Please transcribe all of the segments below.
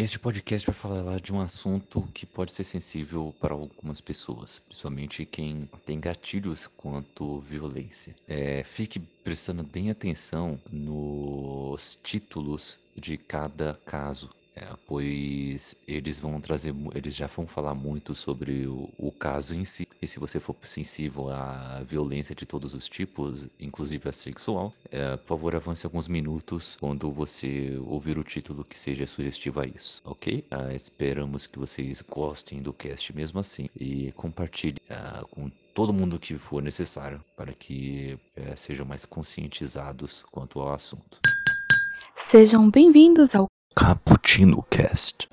Este podcast vai falar de um assunto que pode ser sensível para algumas pessoas, principalmente quem tem gatilhos quanto violência. É, fique prestando bem atenção nos títulos de cada caso é, pois eles vão trazer, eles já vão falar muito sobre o, o, caso em si. E se você for sensível à violência de todos os tipos, inclusive a sexual, é, por favor avance alguns minutos quando você ouvir o título que seja sugestivo a isso, ok? Ah, esperamos que vocês gostem do cast mesmo assim e compartilhe ah, com todo mundo que for necessário para que é, sejam mais conscientizados quanto ao assunto. Sejam bem-vindos ao Cappuccino Cast.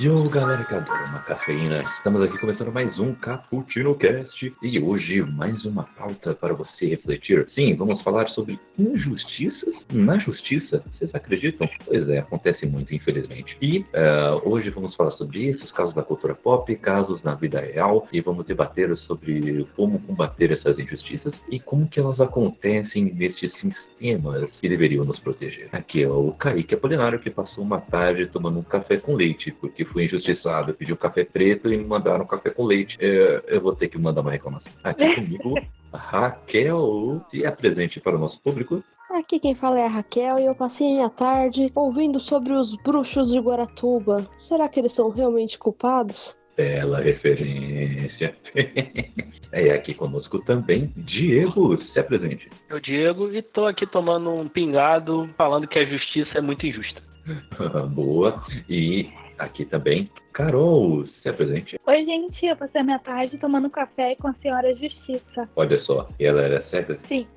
Yo, galera que adora uma cafeína, estamos aqui começando mais um Cappuccino Cast e hoje mais uma pauta para você refletir. Sim, vamos falar sobre injustiças na justiça. Vocês acreditam? Pois é, acontece muito, infelizmente. E uh, hoje vamos falar sobre esses casos da cultura pop, casos na vida real e vamos debater sobre como combater essas injustiças e como que elas acontecem nesses sistemas que deveriam nos proteger. Aqui é o Kaique Apolinário que passou uma tarde tomando um café com leite porque fui injustiçado, eu pedi um café preto e me mandaram um café com leite. É, eu vou ter que mandar uma reclamação. Aqui comigo, Raquel, se apresente para o nosso público. Aqui quem fala é a Raquel e eu passei minha tarde ouvindo sobre os bruxos de Guaratuba. Será que eles são realmente culpados? Bela referência. é aqui conosco também, Diego, se apresente. Eu, Diego, e tô aqui tomando um pingado falando que a justiça é muito injusta. Boa. E aqui também. Carol, se apresente. Oi, gente, eu passei a minha tarde tomando café com a senhora Justiça. Olha só, e ela era certa? Sim.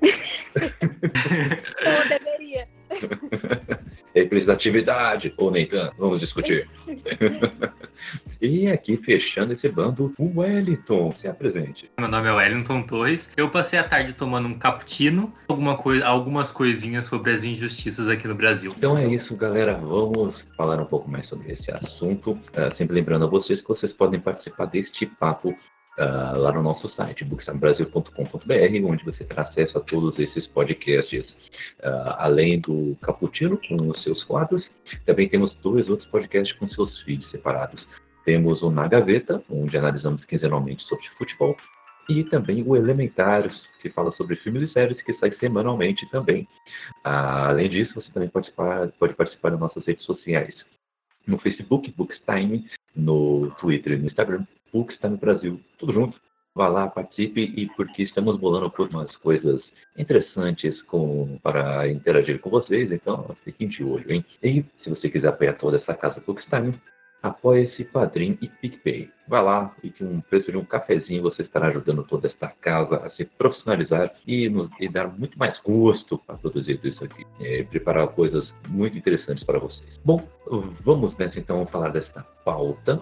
Ou deveria. Representatividade, ou nem tanto, vamos discutir. e aqui fechando esse bando, o Wellington, se apresente. Meu nome é Wellington Torres. Eu passei a tarde tomando um cappuccino, alguma coisa, algumas coisinhas sobre as injustiças aqui no Brasil. Então é isso, galera. Vamos falar um pouco mais sobre esse assunto. Uh, sempre lembrando a vocês que vocês podem participar deste papo Uh, lá no nosso site, bookstamebrasil.com.br, onde você terá acesso a todos esses podcasts, uh, além do Caputino com os seus quadros, também temos dois outros podcasts com seus feeds separados. Temos o Na Gaveta, onde analisamos quinzenalmente sobre futebol, e também o Elementários, que fala sobre filmes e séries, que sai semanalmente também. Uh, além disso, você também pode participar, pode participar das nossas redes sociais. No Facebook, Bookstime, no Twitter e no Instagram, PUC está no Brasil. Tudo junto. Vá lá, participe e porque estamos bolando por umas coisas interessantes com, para interagir com vocês, então fiquem de olho, hein? E se você quiser apoiar toda essa casa Bookstime, apoie-se Padrim e PicPay. Vá lá e com um preço de um cafezinho você estará ajudando toda esta casa a se profissionalizar e, nos, e dar muito mais gosto para produzir tudo isso aqui. É, preparar coisas muito interessantes para vocês. Bom, vamos nessa então falar desta pauta.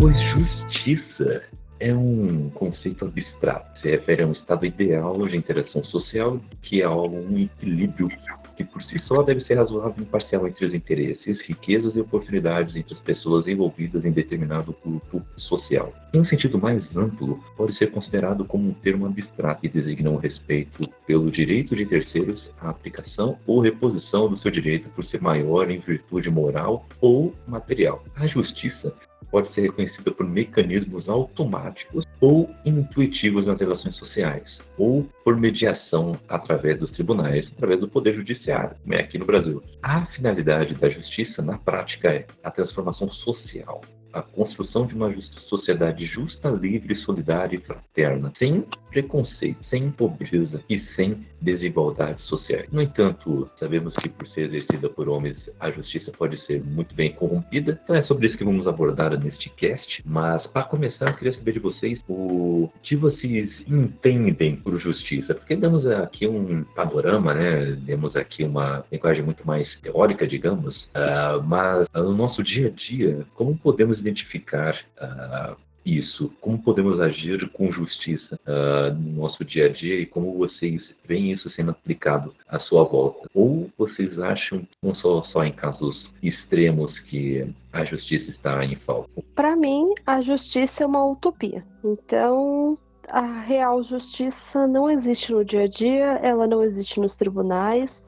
Pois justiça é um conceito abstrato, se refere a um estado ideal de interação social que é um equilíbrio que por si só deve ser razoável e imparcial entre os interesses, riquezas e oportunidades entre as pessoas envolvidas em determinado grupo social. Em um sentido mais amplo, pode ser considerado como um termo abstrato que designa o respeito pelo direito de terceiros à aplicação ou reposição do seu direito por ser maior em virtude moral ou material. A justiça pode ser reconhecida por mecanismos automáticos ou intuitivos nas relações sociais, ou por mediação através dos tribunais, através do Poder Judiciário, como é aqui no Brasil. A finalidade da justiça, na prática, é a transformação social, a construção de uma sociedade justa, livre, solidária e fraterna, sem preconceito, sem pobreza e sem desigualdades sociais. No entanto, sabemos que por ser exercida por homens, a justiça pode ser muito bem corrompida. Então é sobre isso que vamos abordar neste cast. Mas para começar, eu queria saber de vocês o que vocês entendem por justiça, porque damos aqui um panorama, né? Demos aqui uma linguagem muito mais teórica, digamos, uh, mas no nosso dia a dia, como podemos identificar uh, isso? Como podemos agir com justiça uh, no nosso dia a dia e como vocês veem isso sendo aplicado à sua volta? Ou vocês acham, não só, só em casos extremos, que a justiça está em falta? Para mim, a justiça é uma utopia. Então, a real justiça não existe no dia a dia, ela não existe nos tribunais.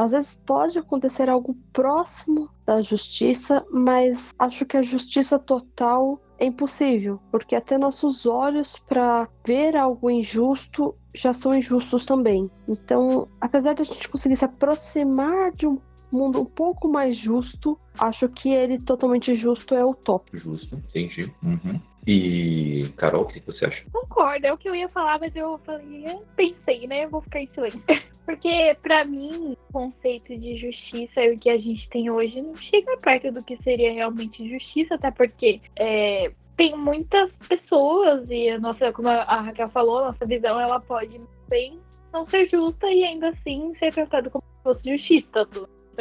Às vezes pode acontecer algo próximo da justiça, mas acho que a justiça total é impossível, porque até nossos olhos para ver algo injusto já são injustos também. Então, apesar de a gente conseguir se aproximar de um mundo um pouco mais justo, acho que ele totalmente justo é utópico. Justo, entendi. Uhum. E, Carol, o que você acha? Concordo, é o que eu ia falar, mas eu falei, pensei, né? Vou ficar em silêncio. Porque, para mim, o conceito de justiça e o que a gente tem hoje não chega perto do que seria realmente justiça, até porque é, tem muitas pessoas, e nossa, como a Raquel falou, nossa visão ela pode bem não ser justa e ainda assim ser tratada como se fosse justiça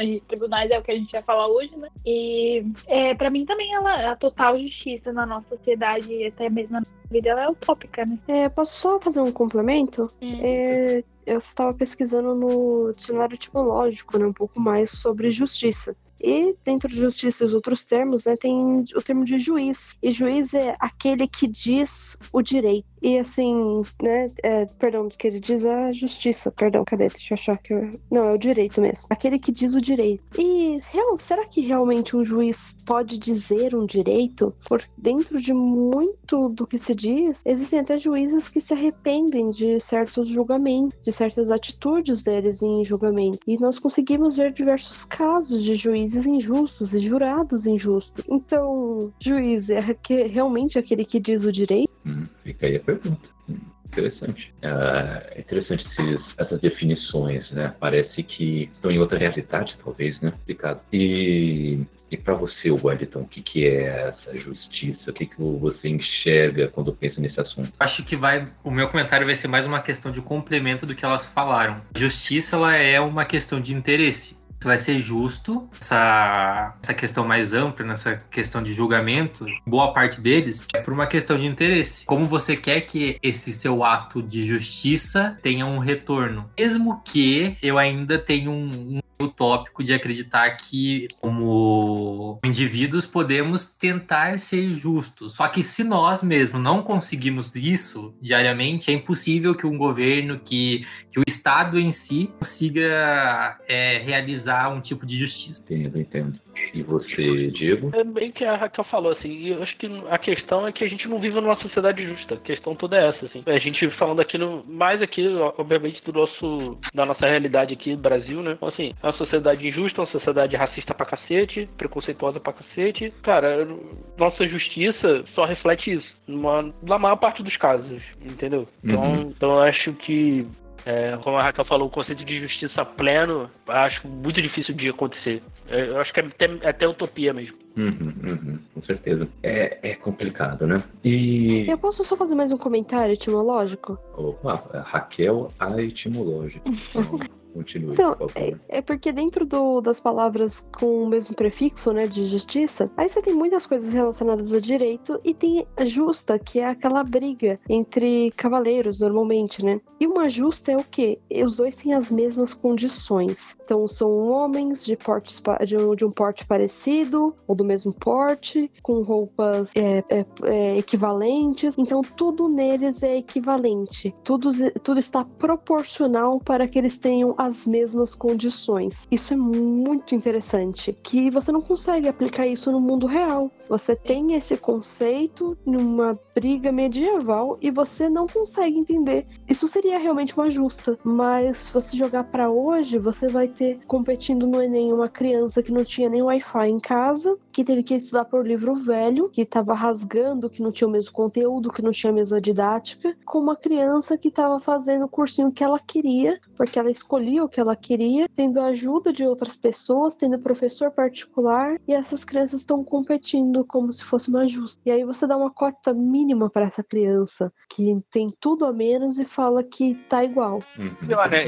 de tribunais é o que a gente vai falar hoje, né? E é, para mim também ela, a total justiça na nossa sociedade, até mesmo na vida, ela é utópica, né? É, posso só fazer um complemento? Hum. É, eu estava pesquisando no dicionário etimológico, né, um pouco mais sobre justiça. E dentro de justiça e os outros termos, né, tem o termo de juiz. E juiz é aquele que diz o direito. E assim, né, é, perdão, que ele diz a justiça, perdão, cadê? Deixa eu achar que eu... Não, é o direito mesmo. Aquele que diz o direito. E real, será que realmente um juiz pode dizer um direito? Por dentro de muito do que se diz, existem até juízes que se arrependem de certos julgamentos, de certas atitudes deles em julgamento. E nós conseguimos ver diversos casos de juízes injustos e jurados injustos. Então, juiz é realmente aquele que diz o direito? Hum, fica aí a pergunta. Hum, interessante. Ah, é interessante esses, essas definições, né? Parece que estão em outra realidade, talvez, né? Explicado. E, e para você, Wellington, o que, que é essa justiça? O que, que você enxerga quando pensa nesse assunto? Acho que vai. O meu comentário vai ser mais uma questão de complemento do que elas falaram. Justiça ela é uma questão de interesse vai ser justo, essa, essa questão mais ampla, nessa questão de julgamento, boa parte deles é por uma questão de interesse. Como você quer que esse seu ato de justiça tenha um retorno? Mesmo que eu ainda tenha um, um utópico de acreditar que, como indivíduos, podemos tentar ser justos. Só que se nós mesmos não conseguimos isso diariamente, é impossível que um governo, que, que o Estado em si consiga é, realizar um tipo de justiça. Entendo, entendo. E você, Diego? É bem que a Raquel falou, assim, eu acho que a questão é que a gente não vive numa sociedade justa. A questão toda é essa, assim. A gente falando aqui, no, mais aqui, obviamente, do nosso, da nossa realidade aqui no Brasil, né? Então, assim, é uma sociedade injusta, uma sociedade racista pra cacete, preconceituosa pra cacete. Cara, nossa justiça só reflete isso. Numa, na maior parte dos casos, entendeu? Então, uhum. então eu acho que é, como a Raquel falou, o conceito de justiça pleno, acho muito difícil de acontecer. É, eu acho que é até, é até utopia mesmo. Uhum, uhum, com certeza. É, é complicado, né? E. Eu posso só fazer mais um comentário etimológico? Opa, Raquel, a etimológica. Continue. Então, é, é, porque dentro do, das palavras com o mesmo prefixo, né, de justiça, aí você tem muitas coisas relacionadas a direito e tem a justa, que é aquela briga entre cavaleiros, normalmente, né? E uma justa é o quê? Os dois têm as mesmas condições. Então, são homens de, portes, de, um, de um porte parecido, ou do mesmo porte, com roupas é, é, é, equivalentes. Então, tudo neles é equivalente. Tudo, tudo está proporcional para que eles tenham as mesmas condições. Isso é muito interessante, que você não consegue aplicar isso no mundo real. Você tem esse conceito numa briga medieval e você não consegue entender. Isso seria realmente uma justa, mas se você jogar para hoje, você vai ter competindo no Enem uma criança que não tinha nem Wi-Fi em casa, que teve que estudar por livro velho, que estava rasgando, que não tinha o mesmo conteúdo, que não tinha a mesma didática, com uma criança que estava fazendo o cursinho que ela queria, porque ela escolhia o que ela queria, tendo a ajuda de outras pessoas, tendo professor particular, e essas crianças estão competindo como se fosse uma justa. E aí você dá uma cota mínima para essa criança, que tem tudo a menos e fala que tá igual. Uhum.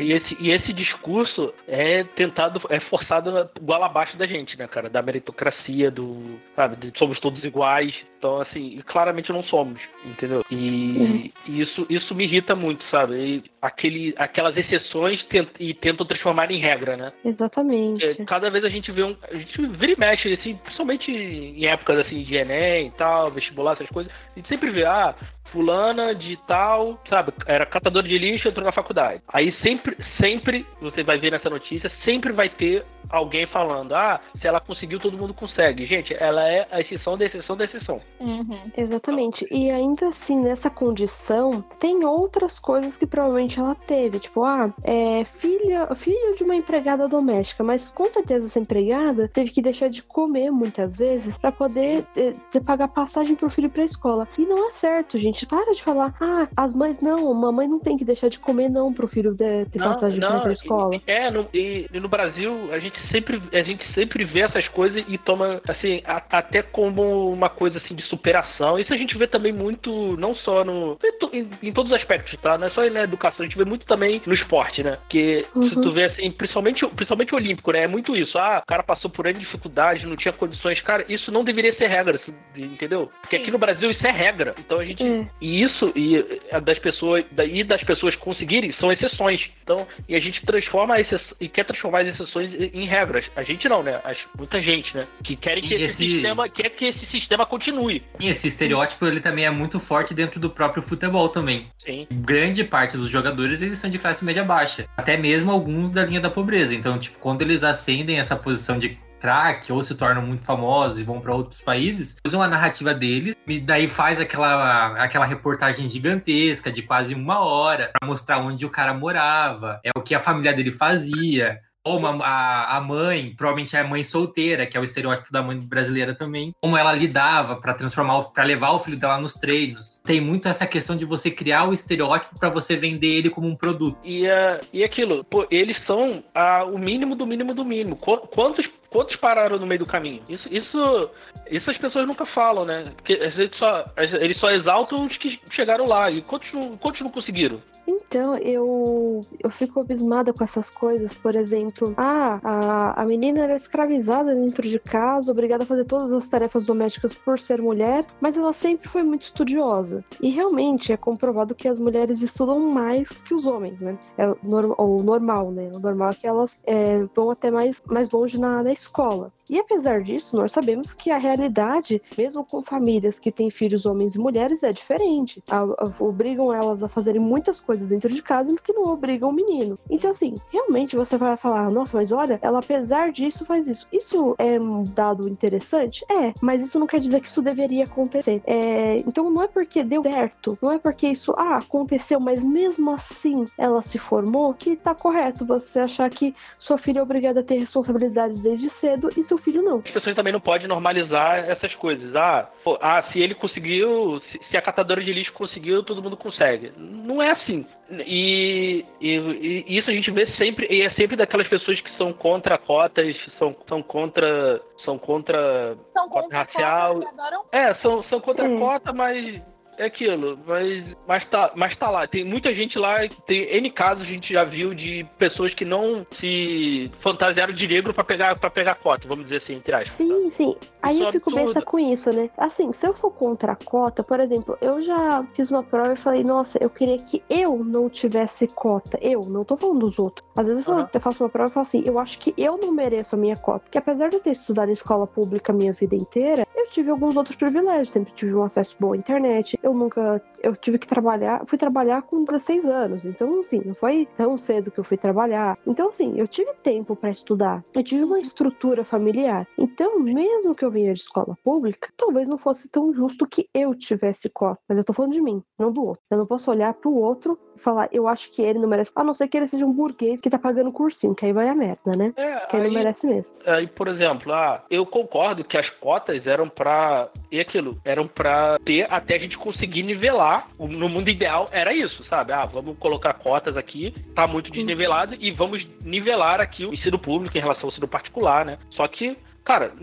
E, esse, e esse discurso é tentado, é forçado igual abaixo da gente, né, cara? Da meritocracia, do do, sabe, de somos todos iguais. Então, assim, claramente não somos, entendeu? E, uhum. isso, isso me irrita muito, sabe? E aquele, aquelas exceções tent, e tentam transformar em regra, né? Exatamente. É, cada vez a gente vê um. A gente vira e mexe, assim, principalmente em épocas assim de Enem e tal, vestibular, essas coisas, a gente sempre vê, ah, fulana de tal, sabe, era catador de lixo, entrou na faculdade. Aí sempre, sempre, você vai ver nessa notícia, sempre vai ter alguém falando, ah, se ela conseguiu, todo mundo consegue. Gente, ela é a exceção da exceção da exceção. Uhum. Exatamente. E ainda assim, nessa condição, tem outras coisas que provavelmente ela teve. Tipo, ah, é filha, filho de uma empregada doméstica, mas com certeza essa empregada teve que deixar de comer muitas vezes para poder é, pagar passagem pro filho pra escola. E não é certo, gente. Para de falar, ah, as mães não, mamãe não tem que deixar de comer não pro filho de, ter não, passagem não, pra escola. E, é, no, e, e no Brasil, a gente sempre a gente sempre vê essas coisas e toma assim a, até como uma coisa assim de superação. Isso a gente vê também muito não só no em, em todos os aspectos, tá? Não é só na educação, a gente vê muito também no esporte, né? Que uhum. se tu vê assim, principalmente principalmente olímpico, né? É muito isso. Ah, o cara passou por N dificuldades, não tinha condições, cara, isso não deveria ser regra, entendeu? Porque aqui no Brasil isso é regra. Então a gente uhum. E isso e das pessoas e das pessoas conseguirem são exceções. Então, e a gente transforma essas e quer transformar as exceções em regras. A gente não, né? As, muita gente, né? Que querem que esse, esse, sistema quer que esse sistema continue. E esse estereótipo ele também é muito forte dentro do próprio futebol também. Sim. Grande parte dos jogadores eles são de classe média baixa, até mesmo alguns da linha da pobreza. Então, tipo, quando eles ascendem essa posição de craque ou se tornam muito famosos e vão para outros países, usam a narrativa deles e daí faz aquela, aquela reportagem gigantesca de quase uma hora para mostrar onde o cara morava, é o que a família dele fazia como a, a mãe, provavelmente é a mãe solteira, que é o estereótipo da mãe brasileira também, como ela lidava para transformar, para levar o filho dela nos treinos. Tem muito essa questão de você criar o estereótipo para você vender ele como um produto. E, uh, e aquilo, pô, eles são uh, o mínimo do mínimo do mínimo. Quantos, quantos pararam no meio do caminho? Isso, isso, isso as pessoas nunca falam, né? Porque eles só, eles só exaltam os que chegaram lá. E quantos quantos não conseguiram? Então, eu, eu fico abismada com essas coisas. Por exemplo, ah, a, a menina era escravizada dentro de casa, obrigada a fazer todas as tarefas domésticas por ser mulher, mas ela sempre foi muito estudiosa. E realmente é comprovado que as mulheres estudam mais que os homens, né? É o, o normal, né? O normal é que elas é, vão até mais, mais longe na, na escola. E apesar disso, nós sabemos que a realidade, mesmo com famílias que têm filhos homens e mulheres, é diferente. A, a, obrigam elas a fazerem muitas coisas dentro de casa porque não obrigam o menino. Então, assim, realmente você vai falar, nossa, mas olha, ela apesar disso faz isso. Isso é um dado interessante? É, mas isso não quer dizer que isso deveria acontecer. É, então, não é porque deu certo, não é porque isso ah, aconteceu, mas mesmo assim ela se formou, que tá correto você achar que sua filha é obrigada a ter responsabilidades desde cedo e seu filho não. As pessoas também não podem normalizar essas coisas. Ah, pô, ah se ele conseguiu, se, se, a catadora de lixo conseguiu, todo mundo consegue. Não é assim. E, e, e, isso a gente vê sempre, e é sempre daquelas pessoas que são contra cotas, são, são contra. São contra são cota contra racial. Cota, é, são, são contra é. cota, mas é aquilo, mas, mas, tá, mas tá lá. Tem muita gente lá, tem N casos a gente já viu de pessoas que não se fantasiaram de negro para pegar para pegar cota, vamos dizer assim, entre aspas. Sim, tá? sim. Aí isso eu é fico besta com isso, né? Assim, se eu for contra a cota, por exemplo, eu já fiz uma prova e falei, nossa, eu queria que eu não tivesse cota. Eu, não tô falando dos outros. Às vezes eu, uhum. eu faço uma prova e falo assim, eu acho que eu não mereço a minha cota. Que apesar de eu ter estudado em escola pública a minha vida inteira, eu tive alguns outros privilégios. Sempre tive um acesso bom à internet, eu nunca. Eu tive que trabalhar. Fui trabalhar com 16 anos. Então, assim, não foi tão cedo que eu fui trabalhar. Então, assim, eu tive tempo para estudar. Eu tive uma estrutura familiar. Então, mesmo que eu venha de escola pública, talvez não fosse tão justo que eu tivesse cota. Mas eu tô falando de mim, não do outro. Eu não posso olhar pro outro e falar, eu acho que ele não merece. A não ser que ele seja um burguês que tá pagando cursinho, que aí vai a merda, né? É, que aí, aí não merece mesmo. Aí, por exemplo, ah, eu concordo que as cotas eram para E aquilo, eram para ter até a gente conseguir nivelar. No mundo ideal era isso, sabe? Ah, vamos colocar cotas aqui, tá muito desnivelado, e vamos nivelar aqui o ensino público em relação ao ensino particular, né? Só que Cara,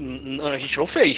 a gente não fez.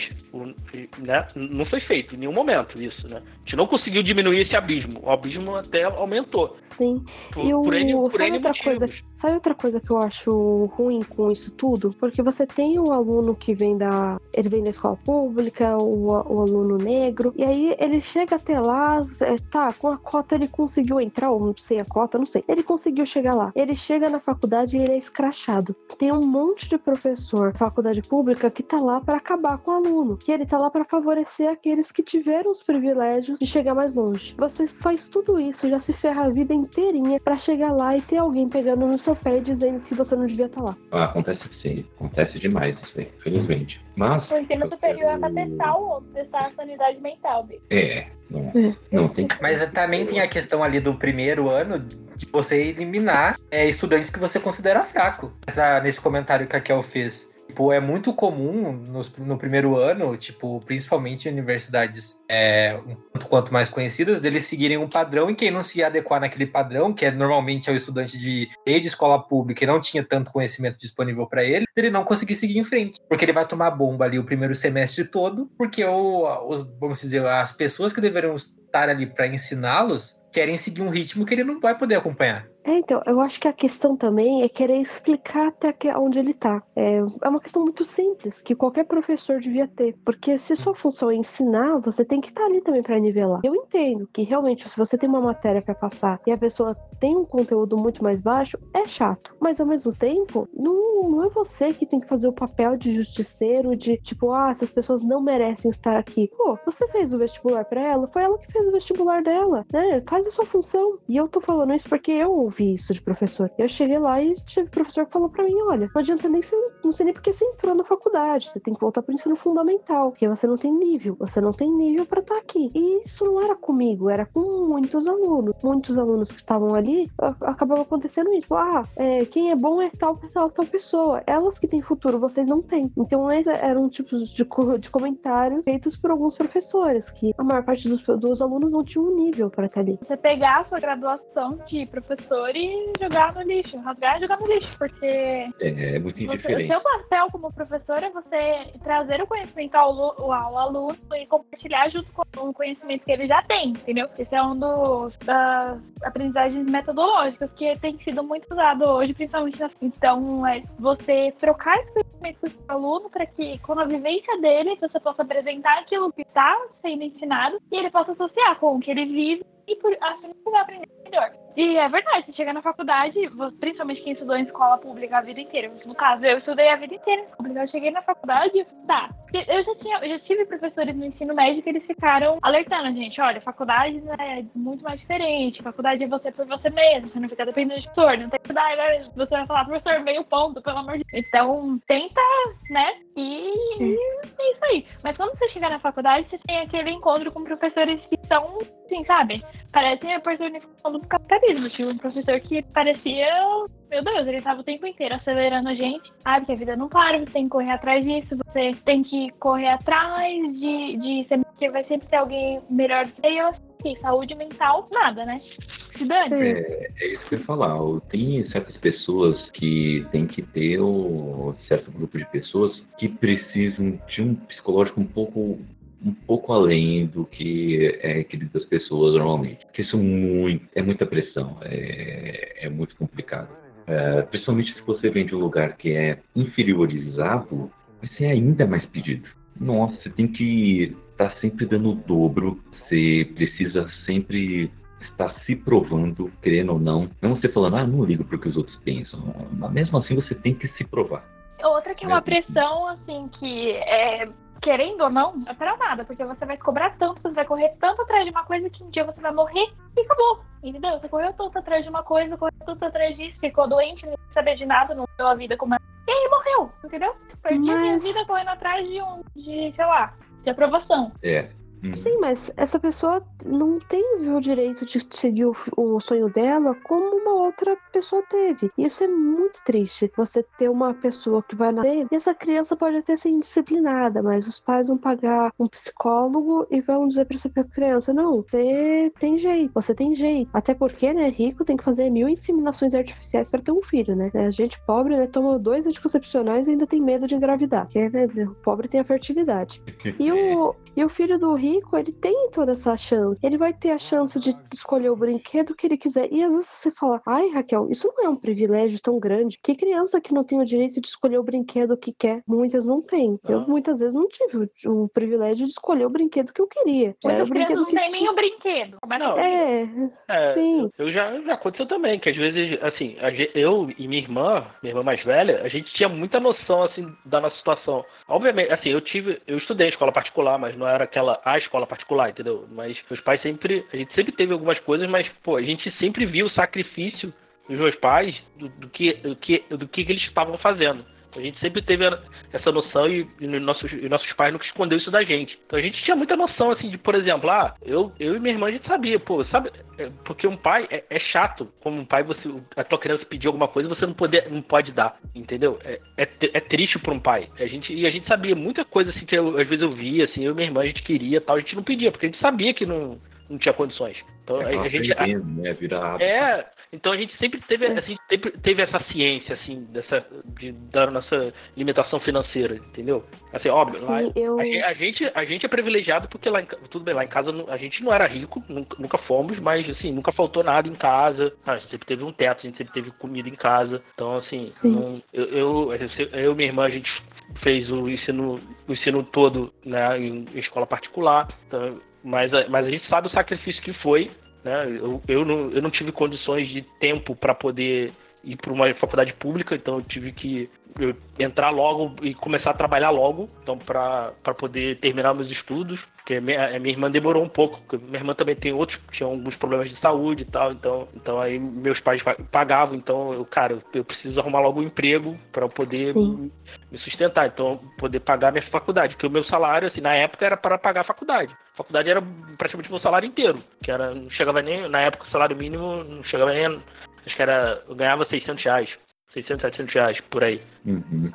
Né? Não foi feito em nenhum momento isso, né? A gente não conseguiu diminuir esse abismo. O abismo até aumentou. Sim. Por, e o... por N, por N outra motivos. coisa Sabe outra coisa que eu acho ruim com isso tudo? Porque você tem o um aluno que vem da. Ele vem da escola pública, o, o aluno negro, e aí ele chega até lá, é, tá, com a cota ele conseguiu entrar, ou sem a cota, não sei. Ele conseguiu chegar lá. Ele chega na faculdade e ele é escrachado. Tem um monte de professor faculdade pública que tá lá para acabar com o aluno, que ele tá lá para favorecer aqueles que tiveram os privilégios de chegar mais longe. Você faz tudo isso, já se ferra a vida inteirinha para chegar lá e ter alguém pegando no seu pé e dizendo que você não devia estar tá lá. Ah, acontece sim, acontece demais isso aí, infelizmente. Mas. O ensino superior é pra testar o outro, testar a sanidade mental dele. É, não, é. não tem Mas também tem a questão ali do primeiro ano de você eliminar é, estudantes que você considera fraco. Essa, nesse comentário que a Kel fez. Tipo, é muito comum nos, no primeiro ano, tipo, principalmente em universidades é, um tanto quanto mais conhecidas, deles seguirem um padrão e quem não se adequar naquele padrão, que é normalmente é o estudante de, de escola pública e não tinha tanto conhecimento disponível para ele, ele não conseguir seguir em frente. Porque ele vai tomar bomba ali o primeiro semestre todo, porque o, o vamos dizer, as pessoas que deveriam estar ali para ensiná-los querem seguir um ritmo que ele não vai poder acompanhar. É, então, eu acho que a questão também é querer explicar até onde ele tá. É, é uma questão muito simples, que qualquer professor devia ter. Porque se sua função é ensinar, você tem que estar tá ali também para nivelar. Eu entendo que realmente, se você tem uma matéria para passar e a pessoa tem um conteúdo muito mais baixo, é chato. Mas ao mesmo tempo, não, não é você que tem que fazer o papel de justiceiro, de tipo, ah, essas pessoas não merecem estar aqui. Pô, você fez o vestibular para ela, foi ela que fez o vestibular dela, né? Faz a sua função. E eu tô falando isso porque eu ouvi isso de professor. Eu cheguei lá e tive professor que falou para mim: olha, não adianta nem ser, não sei nem porque você entrou na faculdade, você tem que voltar pro ensino fundamental, porque você não tem nível, você não tem nível para estar tá aqui. E isso não era comigo, era com muitos alunos. Muitos alunos que estavam ali, acabava acontecendo isso. Ah, é, quem é bom é tal, tal, tal pessoa. Elas que têm futuro, vocês não têm. Então, eram tipos de, de comentários feitos por alguns professores, que a maior parte dos, dos alunos não tinha um nível para estar ali. Você pegar a sua graduação de professor e jogar no lixo, rasgar e jogar no lixo, porque. É, é muito indiferente. Você, o seu papel como professor é você trazer o conhecimento ao, ao, aluno e compartilhar junto com o conhecimento que ele já tem, entendeu? Esse é um dos das aprendizagens metodológicas que tem sido muito usado hoje, principalmente na. Então, é você trocar esse conhecimento com o seu aluno para que, com a vivência dele, você possa apresentar aquilo que está sendo ensinado e ele possa associar com o que ele vive e por, assim você vai aprender melhor. E é verdade, você chega na faculdade, principalmente quem estudou em escola pública a vida inteira. No caso, eu estudei a vida inteira em escola pública. Eu cheguei na faculdade, tá. Eu já, tinha, eu já tive professores no ensino médio que eles ficaram alertando a gente: olha, faculdade é muito mais diferente. Faculdade é você por você mesmo, você não fica dependendo de professor. Não tem que dar, você vai falar, professor, meio ponto, pelo amor de Deus. Então, tenta, né? E aí. Mas quando você chegar na faculdade, você tem aquele encontro com professores que são, assim, sabe? Parecem a personificação do capitalismo. Tinha um professor que parecia. Meu Deus, ele estava o tempo inteiro acelerando a gente. Ah, porque a vida não para, você tem que correr atrás disso, você tem que correr atrás de, de porque vai sempre ter alguém melhor do que eu. E saúde mental, nada, né? É, é isso que eu ia falar. Tem certas pessoas que tem que ter um certo grupo de pessoas que precisam de um psicológico um pouco um pouco além do que é querido das pessoas normalmente. Porque isso é, muito, é muita pressão, é, é muito complicado. É, principalmente se você vem de um lugar que é inferiorizado, você é ainda mais pedido. Nossa, você tem que estar tá sempre dando o dobro, você precisa sempre estar se provando, querendo ou não. Não você falando, ah, não ligo porque os outros pensam. Mas mesmo assim você tem que se provar. Outra que é uma pressão, assim, que é querendo ou não, não é para nada, porque você vai cobrar tanto, você vai correr tanto atrás de uma coisa que um dia você vai morrer e acabou. Entendeu? Você correu tanto atrás de uma coisa, correu tanto atrás disso, ficou doente, não sabia de nada, não deu a vida como é. E aí morreu, entendeu? Perdi Mas... minha vida correndo atrás de um, de, sei lá, de aprovação. É. Uhum. Sim, mas essa pessoa não tem o direito de seguir o, o, sonho dela como uma outra pessoa teve. E isso é muito triste. Você ter uma pessoa que vai nascer e essa criança pode até ser indisciplinada, mas os pais vão pagar um psicólogo e vão dizer pra essa criança: não, você tem jeito, você tem jeito. Até porque, né, rico tem que fazer mil inseminações artificiais para ter um filho, né? A gente pobre, né, toma dois anticoncepcionais e ainda tem medo de engravidar. Porque, né, o pobre tem a fertilidade. E o, e o filho do rico rico, ele tem toda essa chance. Ele vai ter a chance de escolher o brinquedo que ele quiser. E às vezes você fala, ai, Raquel, isso não é um privilégio tão grande. Que criança que não tem o direito de escolher o brinquedo que quer? Muitas não têm. Eu Ah. muitas vezes não tive o, o privilégio de escolher o brinquedo que eu queria. Era Muitas o brinquedo não que tem tinha. nem o brinquedo. Como Não, que É, É, Sim. Eu já, já aconteceu também, que às vezes, assim, eu e minha irmã, minha irmã mais velha, a gente tinha muita noção, assim, da nossa situação. Obviamente, assim, eu tive, eu estudei em escola particular, mas não era aquela, a escola particular, entendeu? Mas meus pais sempre, a gente sempre teve algumas coisas, mas, pô, a gente sempre viu o sacrifício dos meus pais do, do que, do que, do que eles estavam fazendo. A gente sempre teve essa noção e, e nossos, e nossos pais nunca escondeu isso da gente. Então a gente tinha muita noção, assim, de, por exemplo, ah, eu, eu e minha irmã a gente sabia, pô, sabe, é, porque um pai é, é chato, como um pai, você, a tua criança pedir alguma coisa, você não, poder, não pode dar, entendeu? É, é, é triste pra um pai. A gente, e a gente sabia muita coisa, assim, que eu- às vezes eu via, assim, eu e minha irmã a gente queria tal, a gente não pedia, porque a gente sabia que não, não tinha condições. Então a, É a gente. a- aprendendo, né? Virar é, então a gente sempre teve, assim, sempre teve essa ciência, assim, dessa, de, da nossa limitação financeira, entendeu? Assim, óbvio, lá- Sim, eu. a, a gente, a gente é privilegiado porque lá em, tudo bem, lá em casa a gente não era rico, nunca, nunca fomos, mas assim, nunca faltou nada em casa. Ah, a gente sempre teve um teto, a gente sempre teve comida em casa. Então, assim, Sim. não- eu, eu, eu e minha irmã, a gente fez o ensino, o ensino todo né, em, em escola particular. Então, mas, mas a gente sabe o sacrifício que foi. Né? Eu, eu, não, eu não tive condições de tempo para poder ir para uma faculdade pública, então eu tive que eu, entrar logo e começar a trabalhar logo, então para poder terminar meus estudos, porque minha, a minha irmã demorou um pouco, porque minha irmã também tem outros, tinha alguns problemas de saúde e tal, então, então aí meus pais pa- pagavam, então eu, cara, eu, eu preciso arrumar logo um emprego para poder Sim. me, sustentar, então poder pagar minha faculdade, porque o meu salário, assim, na época era para pagar a faculdade. A faculdade era praticamente o meu salário inteiro, que era, não chegava nem, na época o salário mínimo não chegava nem, acho que era, eu ganhava 600 reais, 600, 700 reais, por aí. Uhum.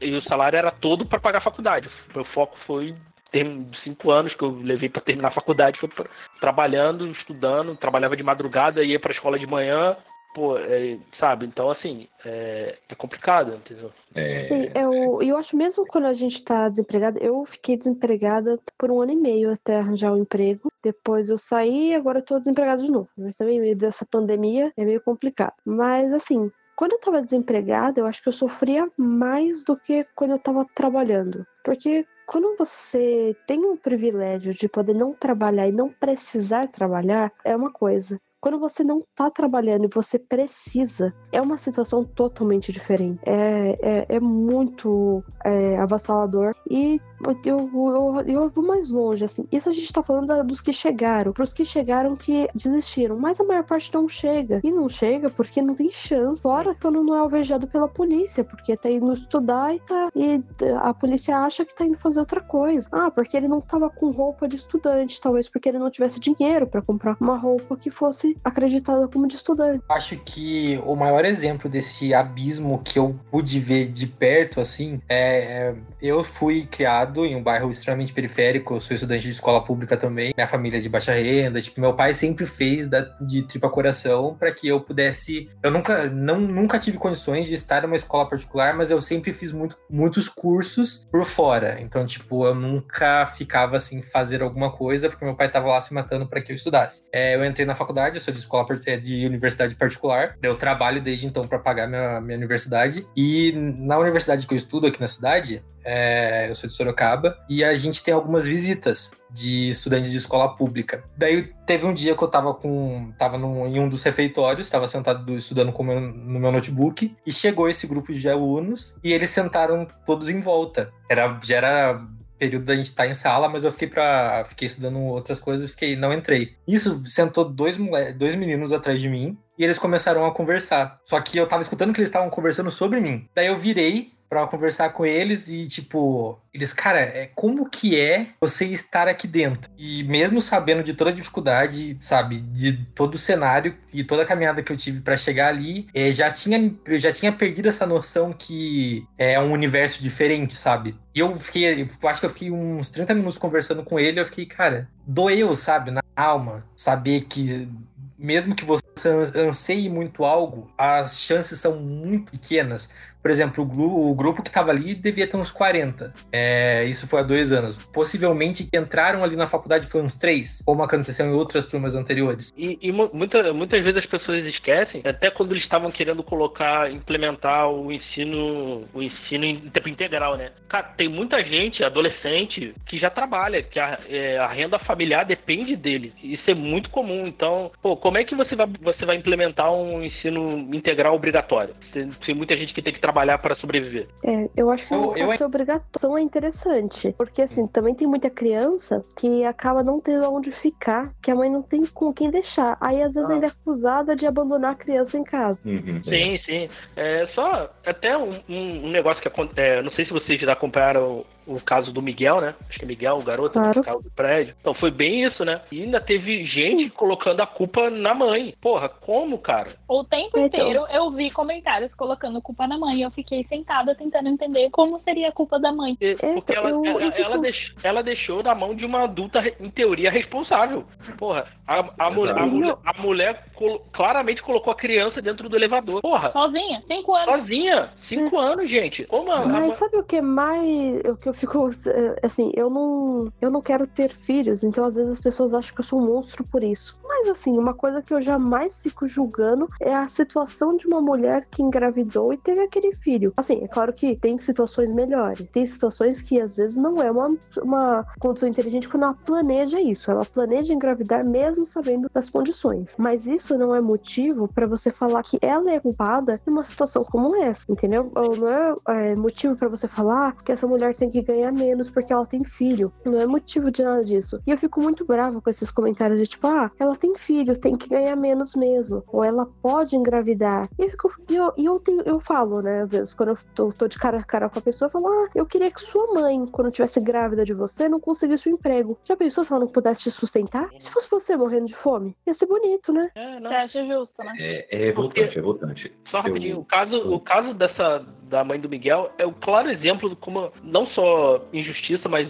E o salário era todo para pagar a faculdade. Meu foco foi ter cinco anos que eu levei para terminar a faculdade, foi pra- trabalhando, estudando, trabalhava de madrugada, ia para escola de manhã, pô, é, sabe? Então assim, é, é complicado, entendeu? É, Sim, eu, eu acho mesmo quando a gente tá desempregado, eu fiquei desempregada por um ano e meio até arranjar um emprego. Depois eu saí e agora eu tô desempregada de novo. Mas também meio dessa pandemia é meio complicado. Mas assim, quando eu tava desempregada, eu acho que eu sofria mais do que quando eu tava trabalhando. Porque quando você tem o privilégio de poder não trabalhar e não precisar trabalhar, é uma coisa. Quando você não tá trabalhando e você precisa, é uma situação totalmente diferente. É, é, é muito é, avassalador. E eu, eu, eu vou mais longe, assim. Isso a gente tá falando da- dos que chegaram. Pros que chegaram que desistiram. Mas a maior parte não chega. E não chega porque não tem chance. Fora quando não é alvejado pela polícia. Porque tá indo estudar e tá. E a polícia acha que tá indo fazer outra coisa. Ah, porque ele não tava com roupa de estudante. Talvez porque ele não tivesse dinheiro pra comprar uma roupa que fosse acreditada como de estudante. Acho que o maior exemplo desse abismo que eu pude ver de perto, assim, é. é, Eu fui criado em um bairro extremamente periférico, eu sou estudante de escola pública também, minha família é de baixa renda, tipo, meu pai sempre fez da- de tripa coração para que eu pudesse. Eu nunca, não, nunca tive condições de estar numa escola particular, mas eu sempre fiz muito, muitos cursos por fora. Então, tipo, eu nunca ficava assim fazer alguma coisa, porque meu pai tava lá se matando para que eu estudasse. É, eu entrei na faculdade, sou de escola de universidade particular. Eu trabalho desde então para pagar minha, minha universidade. E na universidade que eu estudo aqui na cidade, é, eu sou de Sorocaba, e a gente tem algumas visitas de estudantes de escola pública. Daí teve um dia que eu tava com. tava num- em um dos refeitórios, tava sentado do- estudando meu- no meu notebook, e chegou esse grupo de alunos e eles sentaram todos em volta. Era, já era período da gente estar em sala, mas eu fiquei para fiquei estudando outras coisas, fiquei não entrei. Isso sentou dois dois meninos atrás de mim e eles começaram a conversar. Só que eu tava escutando que eles estavam conversando sobre mim. Daí eu virei pra conversar com eles e tipo, eles, cara, é como que é você estar aqui dentro? E mesmo sabendo de toda a dificuldade, sabe, de todo o cenário e toda a caminhada que eu tive pra chegar ali, eh, já tinha eu já tinha perdido essa noção que é um universo diferente, sabe? E eu fiquei, eu acho que eu fiquei uns 30 minutos conversando com ele, eu fiquei, cara, doeu, sabe, na alma, saber que mesmo que você você anseie muito algo, as chances são muito pequenas por exemplo, o, gru, o grupo que estava ali devia ter uns 40. É, isso foi há dois anos. Possivelmente que entraram ali na faculdade foi uns três, como aconteceu em outras turmas anteriores. E, e muita, muitas vezes as pessoas esquecem, até quando eles estavam querendo colocar, implementar o ensino, o ensino em tempo integral, né? Cara, tem muita gente, adolescente, que já trabalha, que a, é, a renda familiar depende dele. Isso é muito comum. Então, pô, como é que você vai, você vai implementar um ensino integral obrigatório? Tem, tem muita gente que tem que trabalhar para sobreviver. É, eu acho que eu, eu... obrigação é interessante. Porque, assim, também tem muita criança que acaba não tendo onde ficar, que a mãe não tem com quem deixar. Aí, às vezes, ah. ainda é acusada de abandonar a criança em casa. Uhum. Sim, sim. É só até um, um negócio que acontece. É, não sei se vocês já acompanharam o caso do Miguel, né? Acho que é Miguel, o garoto claro. que caiu do prédio. Então foi bem isso, né? E ainda teve gente Sim. colocando a culpa na mãe. Porra, como, cara? O tempo então... inteiro eu vi comentários colocando culpa na mãe. Eu fiquei sentada tentando entender como seria a culpa da mãe. É, porque ela, eu, ela, eu ela, deixou, ela, deixou, na mão de uma adulta, em teoria, responsável. Porra, a, a, mulher, a, mulher, a mulher col claramente colocou a criança dentro do elevador. Porra. Sozinha, cinco anos. Sozinha, cinco é. anos, gente. Como a, Mas sabe o que mais. O que eu fico. Eh, assim, eu não, eu não quero ter filhos, então às vezes as pessoas acham que eu sou um monstro por isso. Mas assim, uma coisa que eu jamais fico julgando é a situação de uma mulher que engravidou e teve aquele filho. Assim, é claro que tem situações melhores. Tem situações que às vezes não é uma, uma condição inteligente quando ela planeja isso. Ela planeja engravidar mesmo sabendo das condições. Mas isso não é motivo para você falar que ela é culpada em uma situação como essa, entendeu? Ou não é, é motivo para você falar que essa mulher tem que ganhar menos porque ela tem filho. Não é motivo de nada disso. E eu fico muito brava com esses comentários de tipo, ah, ela tem filho, tem que ganhar menos mesmo. Ou ela pode engravidar. E eu, fico, e eu, e eu, tenho, eu falo, né, às vezes, quando eu tô, tô, de cara a cara com a pessoa, eu falo, ah, eu queria que sua mãe, quando tivesse grávida de você, não conseguisse o um emprego. Já pensou se ela não pudesse te sustentar? Se fosse você morrendo de fome? Ia ser bonito, né? É, não. Você acha justo, né? É, é revoltante, é revoltante. Só rapidinho, eu... o caso, o caso dessa da mãe do Miguel é o claro exemplo de como não só injustiça, mas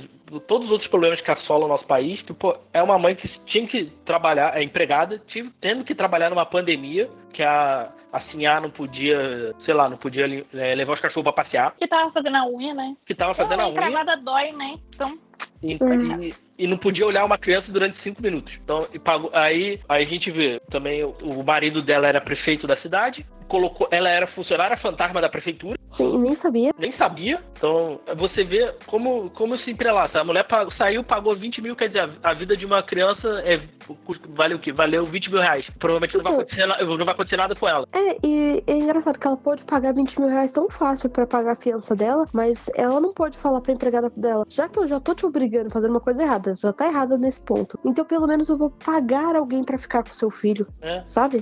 todos os outros problemas que assolam o nosso país, que pô, é uma mãe que tinha que trabalhar, é empregada, tive, tendo que trabalhar numa pandemia, que a assim, ah, não podia, sei lá, não podia é, levar os cachorros pra passear. Que tava fazendo a unha, né? Que tava fazendo a, a unha. A travada dói, né? Então... E, e, e, não podia olhar uma criança durante cinco minutos. Então, pagou, aí, aí a gente vê também o, o marido dela era prefeito da cidade, colocou, ela era funcionária fantasma da prefeitura. Sim, nem sabia. Nem sabia. Então, você vê como, como se entrelaça. A mulher pagou, saiu, pagou 20 mil, quer dizer, a vida de uma criança é, vale o quê? Valeu 20 mil reais. Provavelmente não, vai então, acontecer, não vai acontecer nada com ela. É, e é engraçado que ela pode pagar 20 mil reais tão fácil para pagar a fiança dela, mas ela não pode falar pra empregada dela, já que eu já tô te obrigando a fazer uma coisa errada, já tá errada nesse ponto. Então, pelo menos eu vou pagar alguém para ficar com seu filho. É, sabe?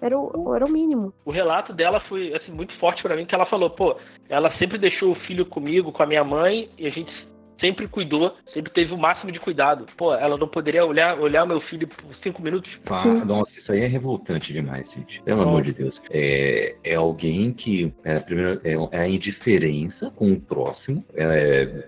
Era o, era o mínimo. O relato dela foi assim, muito forte para mim, que ela falou, pô, ela sempre deixou o filho comigo, com a minha mãe, e a gente sempre cuidou, sempre teve o máximo de cuidado. Pô, ela não poderia olhar olhar meu filho por cinco minutos? Ah, nossa, isso aí é revoltante demais, gente. Pelo amor de Deus. É, é alguém que, é, primeiro, é, é a indiferença com o próximo, é,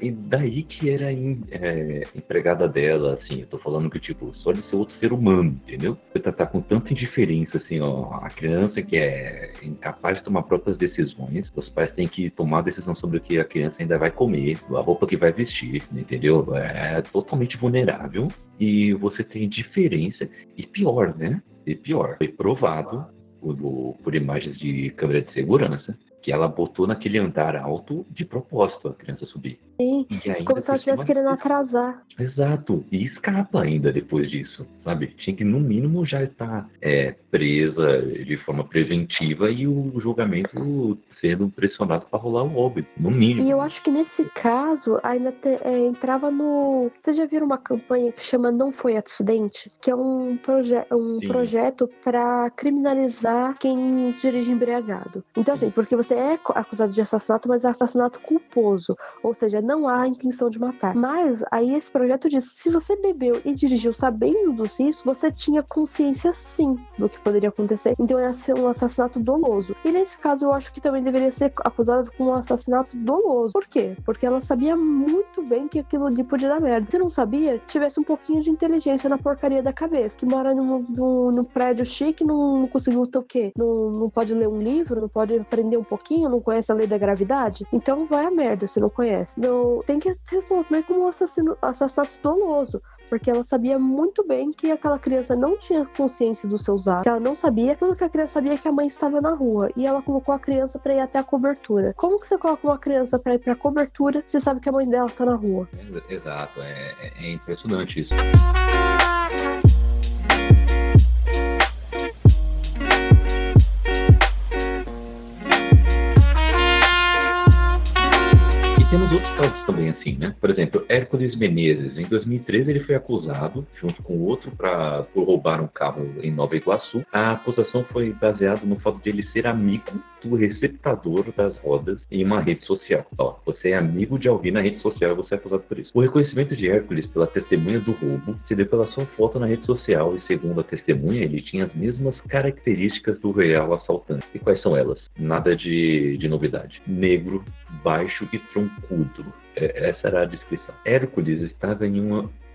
e daí que era in, é, empregada dela, assim, eu tô falando que, tipo, só de ser outro ser humano, entendeu? Você tá, tá com tanta indiferença, assim, ó, a criança que é incapaz de tomar próprias decisões, os pais têm que tomar a decisão sobre o que a criança ainda vai comer, a roupa que que vai vestir, entendeu? É totalmente vulnerável e você tem diferença e pior, né? E pior, foi provado por, por imagens de câmera de segurança que ela botou naquele andar alto de propósito a criança subir. Sim, como se ela estivesse querendo atrasar. Exato, e escapa ainda depois disso, sabe? Tinha que no mínimo já estar é, presa de forma preventiva e o julgamento sendo pressionado para rolar o óbito, no mínimo. E eu acho que nesse caso ainda te, é, entrava no. Vocês já viram uma campanha que chama Não Foi Acidente? Que é um, proje um projeto para criminalizar quem dirige embriagado. Então, assim, porque você é acusado de assassinato, mas é assassinato culposo. Ou seja, não há intenção de matar. Mas aí esse projeto diz: se você bebeu e dirigiu sabendo dos riscos, você tinha consciência sim do que poderia acontecer. Então ia ser um assassinato doloso. E nesse caso, eu acho que também deveria ser acusada com um assassinato doloso. Por quê? Porque ela sabia muito bem que aquilo ali podia dar merda. Se não sabia, tivesse um pouquinho de inteligência na porcaria da cabeça. Que mora num, num, num prédio chique, não, não conseguiu ter o quê? Não, não pode ler um livro, não pode aprender um pouquinho, não conhece a lei da gravidade. Então vai a merda se não conhece. Não, tem que ser né, como um assassino, assassinato doloso porque ela sabia muito bem que aquela criança não tinha consciência dos seus atos, ela não sabia, tudo que a criança sabia é que a mãe estava na rua e ela colocou a criança para ir até a cobertura. Como que você coloca uma criança para ir para a cobertura se sabe que a mãe dela está na rua? Exato, é, é impressionante isso. Temos outros casos também assim, né? Por exemplo, Hércules Menezes, em 2013 ele foi acusado, junto com outro, pra, por roubar um carro em Nova Iguaçu. A acusação foi baseada no fato de ele ser amigo do receptador das rodas em uma rede social. Ó, você é amigo de alguém na rede social e você é acusado por isso. O reconhecimento de Hércules pela testemunha do roubo se deu pela sua foto na rede social e, segundo a testemunha, ele tinha as mesmas características do real assaltante. E quais são elas? Nada de, de novidade. Negro, baixo e troncudo. É, essa era a descrição. Hércules estava em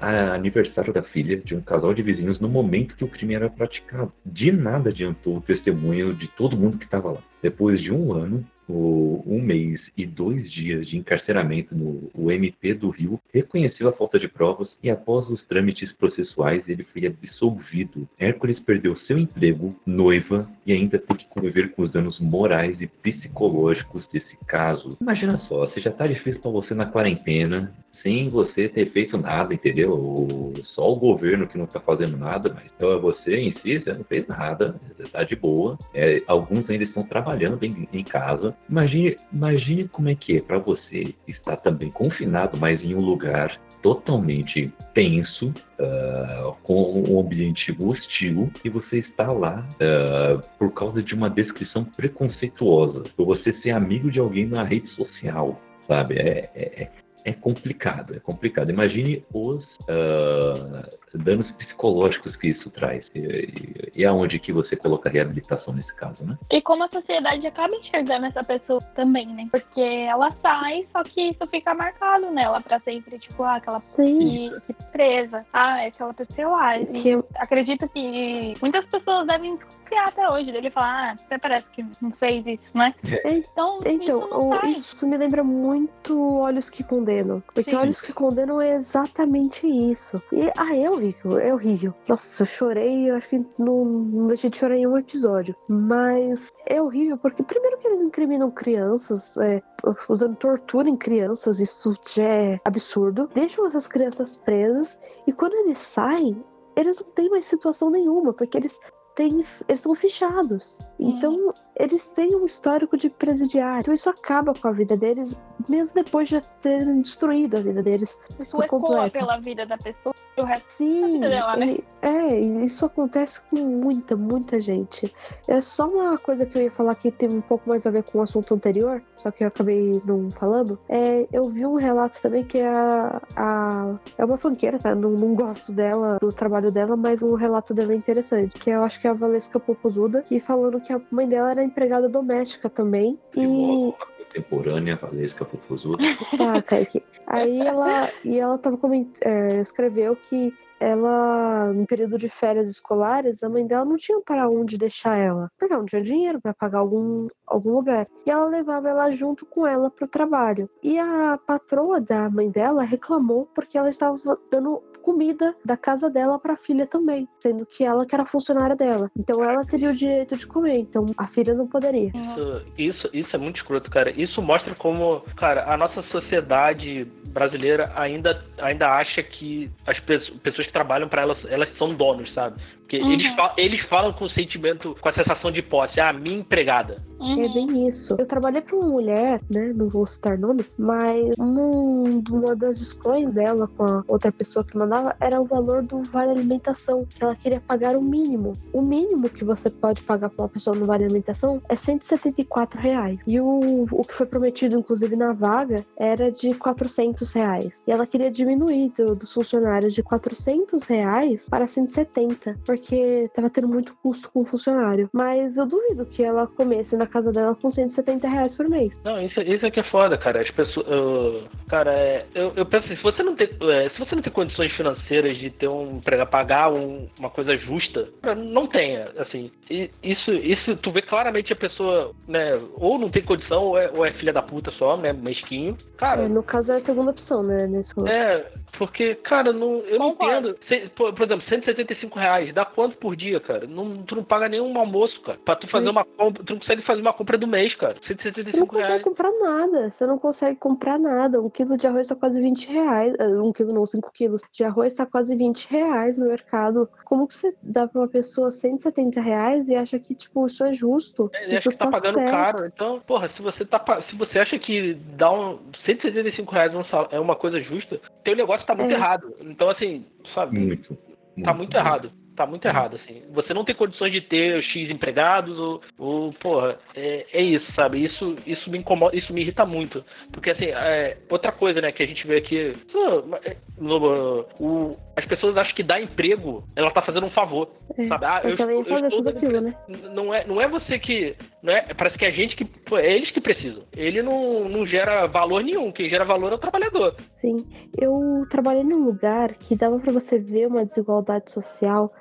aniversário da filha de um casal de vizinhos no momento que o crime era praticado. De nada adiantou o testemunho de todo mundo que estava lá. Depois de um ano, um mês e dois dias de encarceramento no MP do Rio reconheceu a falta de provas e, após os trâmites processuais, ele foi absolvido. Hércules perdeu seu emprego, noiva e ainda tem que conviver com os danos morais e psicológicos desse caso. Imagina só, se já tá difícil para você na quarentena, sem você ter feito nada, entendeu? Só o governo que não está fazendo nada, mas então você em si, você não fez nada, você está de boa. É, alguns ainda estão trabalhando em, em, casa. Imagine, imagine como é que é para você estar também confinado, mas em um lugar totalmente tenso, uh, com um ambiente hostil, e você está lá uh, por causa de uma descrição preconceituosa, por você ser amigo de alguém na rede social, sabe? É, é, é complicado, é complicado. Imagine os uh, danos psicológicos que isso traz. E, e, e, aonde que você coloca a reabilitação nesse caso, né? E como a sociedade acaba enxergando essa pessoa também, né? Porque ela sai, só que isso fica marcado nela pra sempre. Tipo, ah, aquela Sim. Que, presa. Ah, é aquela pessoa lá. Que... Acredito que muitas pessoas devem desconfiar até hoje dele falar, ah, você parece que não fez isso, né? É. Então, então isso, isso me lembra muito Olhos que Condenam. Porque Sim. Olhos que Condenam é exatamente isso. E, ah, é horrível, é horrível. Nossa, eu chorei, eu acho que não, não deixei de chorar em um episódio. Mas é horrível porque, primeiro, que eles incriminam crianças, é, usando tortura em crianças, isso já é absurdo. Deixam essas crianças presas e quando eles saem, eles não têm mais situação nenhuma, porque eles têm, eles são fichados. Então, eles têm um histórico de presidiário. Então, isso acaba com a vida deles, mesmo depois de terem destruído a vida deles. Isso ecoa pela vida da pessoa e o resto Sim, da vida dela, né? É, isso acontece com muita, muita gente. É só uma coisa que eu ia falar que tem um pouco mais a ver com o assunto anterior, só que eu acabei não falando. É, eu vi um relato também que a, a é uma fanqueira, tá? Não, não gosto dela, do trabalho dela, mas o relato dela é interessante. Que eu acho que é a Valesca Popozuda, que falando que a mãe dela era empregada doméstica também. E. Contemporânea, Valesca Popozuda. Tá, Kaique. Aí ela, e ela tava coment... É, escreveu que ela, no período de férias escolares, a mãe dela não tinha para onde deixar ela, porque ela não tinha dinheiro para pagar algum, algum lugar. E ela levava ela junto com ela para o trabalho. E a patroa da mãe dela reclamou porque ela estava dando comida da casa dela para a filha também, sendo que ela que era funcionária dela. Então ela teria o direito de comer, então a filha não poderia. Isso, isso, isso é muito escroto, cara. Isso mostra como, cara, a nossa sociedade brasileira ainda, ainda acha que as pessoas que trabalham para elas, elas são donos, sabe? Porque uhum. eles, eles falam com o sentimento, com a sensação de posse, ah, minha empregada. Uhum. É bem isso. Eu trabalhei para uma mulher, né? Não vou citar nomes, mas um, uma das discussões dela com a outra pessoa que era o valor do vale alimentação, que ela queria pagar o mínimo. O mínimo que você pode pagar para uma pessoa no vale alimentação é 174 reais. E o, o que foi prometido, inclusive, na vaga era de 400 reais. E ela queria diminuir do, dos funcionários de 400 reais para 170, porque tava tendo muito custo com o funcionário. Mas eu duvido que ela comesse na casa dela com 170 reais por mês. Não, isso, isso é que é foda, cara. As pessoas. cara, é, eu, eu penso assim, se você não tem. é, se você não tem condições financeiras de ter um emprego, pagar um- uma coisa justa, não tenha. Assim, E isso, isso tu vê claramente a pessoa, né, ou não tem condição, ou é, ou é filha da puta só, né? Mesquinho. Cara, É, no caso é a segunda opção, né? Nesse rolê. é, porque, cara, não, eu não entendo. Se- por, por exemplo, 175 reais, dá quanto por dia, cara? Não, tu não paga nenhum almoço, cara. Pra tu fazer Sim. uma compra, tu não consegue fazer uma compra do mês, cara. Você não 175 consegue reais. comprar nada. Você não consegue comprar nada. Um quilo de arroz tá quase 20 reais. Ah, Um quilo não, 5 quilos de arroz tá quase 20 reais no mercado. Como que você dá pra uma pessoa 170 reais e acha que, tipo, isso é justo? Ele isso acha que tá pagando certo. caro. Então, porra, se você tá se você acha que dar um 175 reais um sal- é uma coisa justa, teu negócio tá muito É. errado. Então, assim, sabe, Muito. tá muito errado. Tá muito errado, assim. Você não tem condições de ter X empregados, ou, ou porra, é, é isso, sabe? Isso, isso me incomoda, isso me irrita muito. Porque, assim, é, outra coisa, né, que a gente vê aqui, pô, é, no- o- as pessoas acham que dar emprego, ela tá fazendo um favor, É, sabe? Ah, Porque ela ia fazer estou aquilo, né? não é, não é você que. Não é, parece que é a gente que. É eles que precisam. Ele não, não gera valor nenhum. Quem gera valor é o trabalhador. Sim, eu trabalhei num lugar que dava pra você ver uma desigualdade social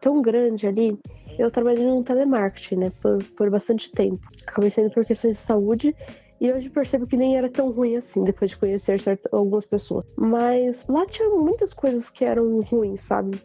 tão grande ali. Eu trabalhei num telemarketing, né, por, por bastante tempo. Acabei saindo por questões de saúde e hoje percebo que nem era tão ruim assim, depois de conhecer certas, algumas pessoas. Mas lá tinha muitas coisas que eram ruins, sabe?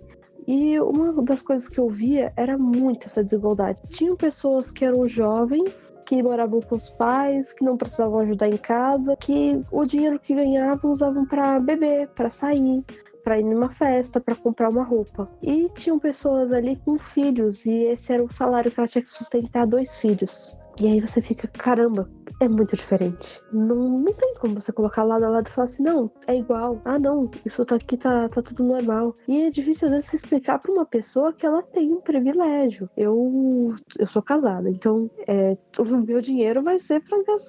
E uma das coisas que eu via era muito essa desigualdade. Tinham pessoas que eram jovens, que moravam com os pais, que não precisavam ajudar em casa, que o dinheiro que ganhavam usavam para beber, para sair, para ir numa festa, para comprar uma roupa. E tinham pessoas ali com filhos, e esse era o salário que ela tinha que sustentar dois filhos. E aí você fica, caramba, é muito diferente. Não, não tem como você colocar lado a lado e falar assim, não, é igual. Ah, não, isso tá aqui tá, tá tudo normal. E é difícil às vezes explicar pra uma pessoa que ela tem um privilégio. Eu, eu sou casada, então é, o meu dinheiro vai ser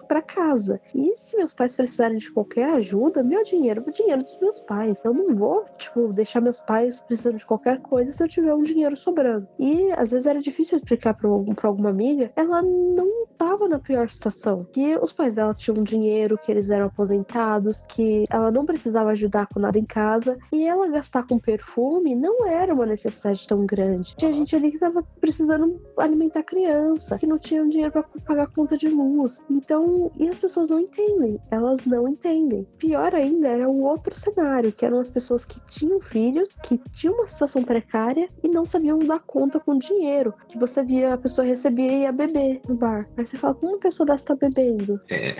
pra casa. E se meus pais precisarem de qualquer ajuda, meu dinheiro é o dinheiro dos meus pais. Eu não vou, tipo, deixar meus pais precisando de qualquer coisa se eu tiver um dinheiro sobrando. E às vezes era difícil explicar pra alguma amiga, ela não tava na pior situação. Que os pais dela tinham dinheiro, que eles eram aposentados, que ela não precisava ajudar com nada em casa. E ela gastar com perfume não era uma necessidade tão grande. Tinha gente ali que tava precisando alimentar criança, que não tinha dinheiro pra pagar conta de luz. Então, e as pessoas não entendem. Elas não entendem. Pior ainda era o outro cenário, que eram as pessoas que tinham filhos, que tinham uma situação precária e não sabiam dar conta com dinheiro. Que você via a pessoa receber e ia beber no bar. Aí você fala, como uma pessoa dessa tá bebendo? É,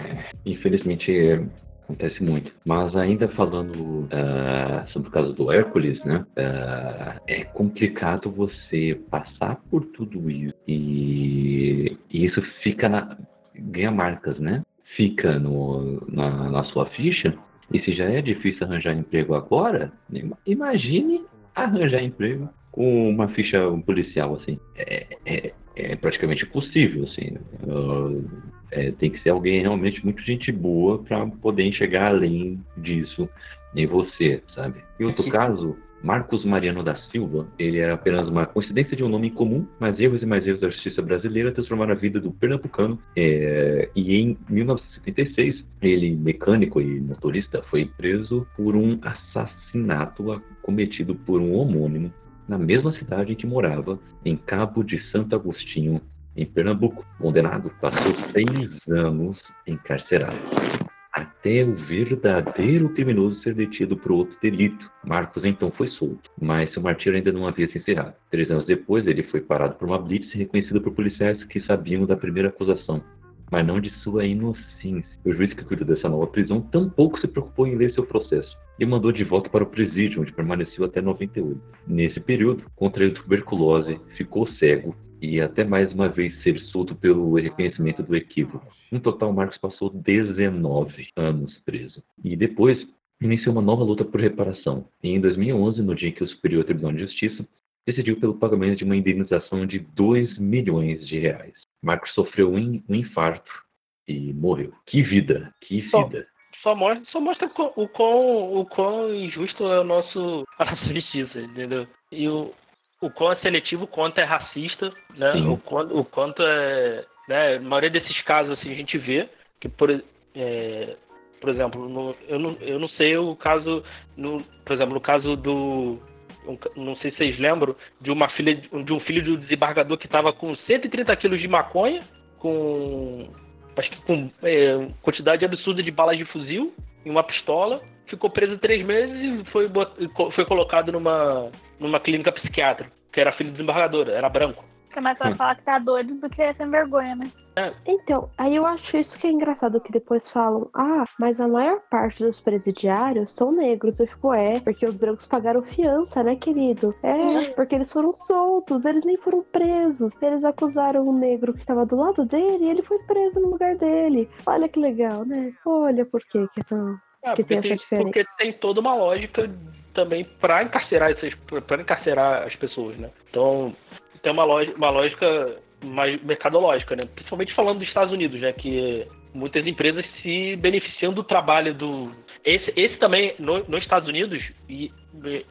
infelizmente acontece muito. Mas ainda falando ah, sobre o caso do Hércules, né? ah, é complicado você passar por tudo isso e, e isso fica na ganha marcas, né? Fica no, na, na sua ficha. E se já é difícil arranjar emprego agora, im- imagine arranjar emprego uma ficha policial assim. É, é, é praticamente impossível, assim. Ah, é, tem que ser alguém realmente muito gente boa para poder enxergar além disso em você, sabe? Em outro Que- caso, Marcos Mariano da Silva, ele era apenas uma coincidência de um nome comum, mas erros e mais erros da justiça brasileira transformaram a vida do pernambucano. é, e em 1976, ele, mecânico e motorista, foi preso por um assassinato cometido por um homônimo na mesma cidade em que morava, em Cabo de Santo Agostinho, em Pernambuco. Condenado, passou seis anos encarcerado. Até o verdadeiro criminoso ser detido por outro delito. Marcos então foi solto, mas seu martírio ainda não havia se encerrado. Três anos depois, ele foi parado por uma blitz e reconhecido por policiais que sabiam da primeira acusação, mas não de sua inocência. O juiz que cuidou dessa nova prisão tampouco se preocupou em ler seu processo e mandou de volta para o presídio, onde permaneceu até 98. Nesse período, contraiu tuberculose, ficou cego e até mais uma vez ser solto pelo reconhecimento do equívoco. No total, Marcos passou 19 anos preso. E depois iniciou uma nova luta por reparação. E em 2011, no dia em que o Superior Tribunal de Justiça decidiu pelo pagamento de uma indenização de 2 milhões de reais. Marcos sofreu um infarto e morreu. Que vida, que vida. Só mostra, só mostra o quão, o quão injusto é o nosso, a nossa justiça, entendeu? E o, o quão é seletivo, o quanto é racista, né? Sim. O quanto, o quanto é né? A maioria desses casos assim a gente vê que por, é, por exemplo, no, eu, não, eu não sei o caso, no, por exemplo, no caso do não sei se vocês lembram, de uma filha de um filho de um desembargador que estava com 130 quilos de maconha, com acho que com é, quantidade absurda de balas de fuzil e uma pistola, ficou preso três meses e foi, foi colocado numa, numa clínica psiquiátrica, que era filho do desembargador, era branco. Fica mais fácil falar que tá doido do que sem vergonha, né? É. Então, aí eu acho isso que é engraçado, que depois falam, ah, mas a maior parte dos presidiários são negros. Eu fico, é, porque os brancos pagaram fiança, né, querido? É, porque eles foram soltos, eles nem foram presos. Eles acusaram o negro que estava do lado dele e ele foi preso no lugar dele. Olha que legal, né? Olha por que que é tão... É, que tem essa diferença. Porque tem toda uma lógica também para encarcerar essas para encarcerar as pessoas, né? Então, tem uma lógica, uma lógica mais mercadológica, né? Principalmente falando dos Estados Unidos, né? Que muitas empresas se beneficiam do trabalho do. Esse, esse também, no, nos Estados Unidos, e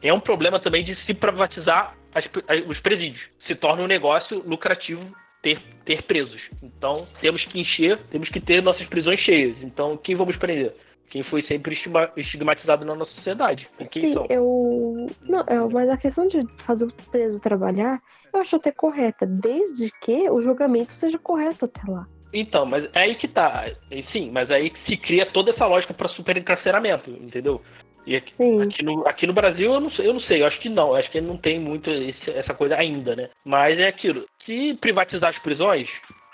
é um problema também de se privatizar as, os presídios. Se torna um negócio lucrativo ter, ter presos. Então, temos que encher, temos que ter nossas prisões cheias. Então, quem vamos prender? Quem foi sempre estigmatizado na nossa sociedade. Sim, são? eu. Não, é, mas a questão de fazer o preso trabalhar eu acho até correta, desde que o julgamento seja correto até lá. Então, mas é aí que tá. Sim, mas é aí que se cria toda essa lógica para super encarceramento, entendeu? E aqui, aqui, no, aqui no Brasil eu não, sei, eu não sei, eu acho que não, acho que não tem muito esse, essa coisa ainda, né? Mas é aquilo. Se privatizar as prisões,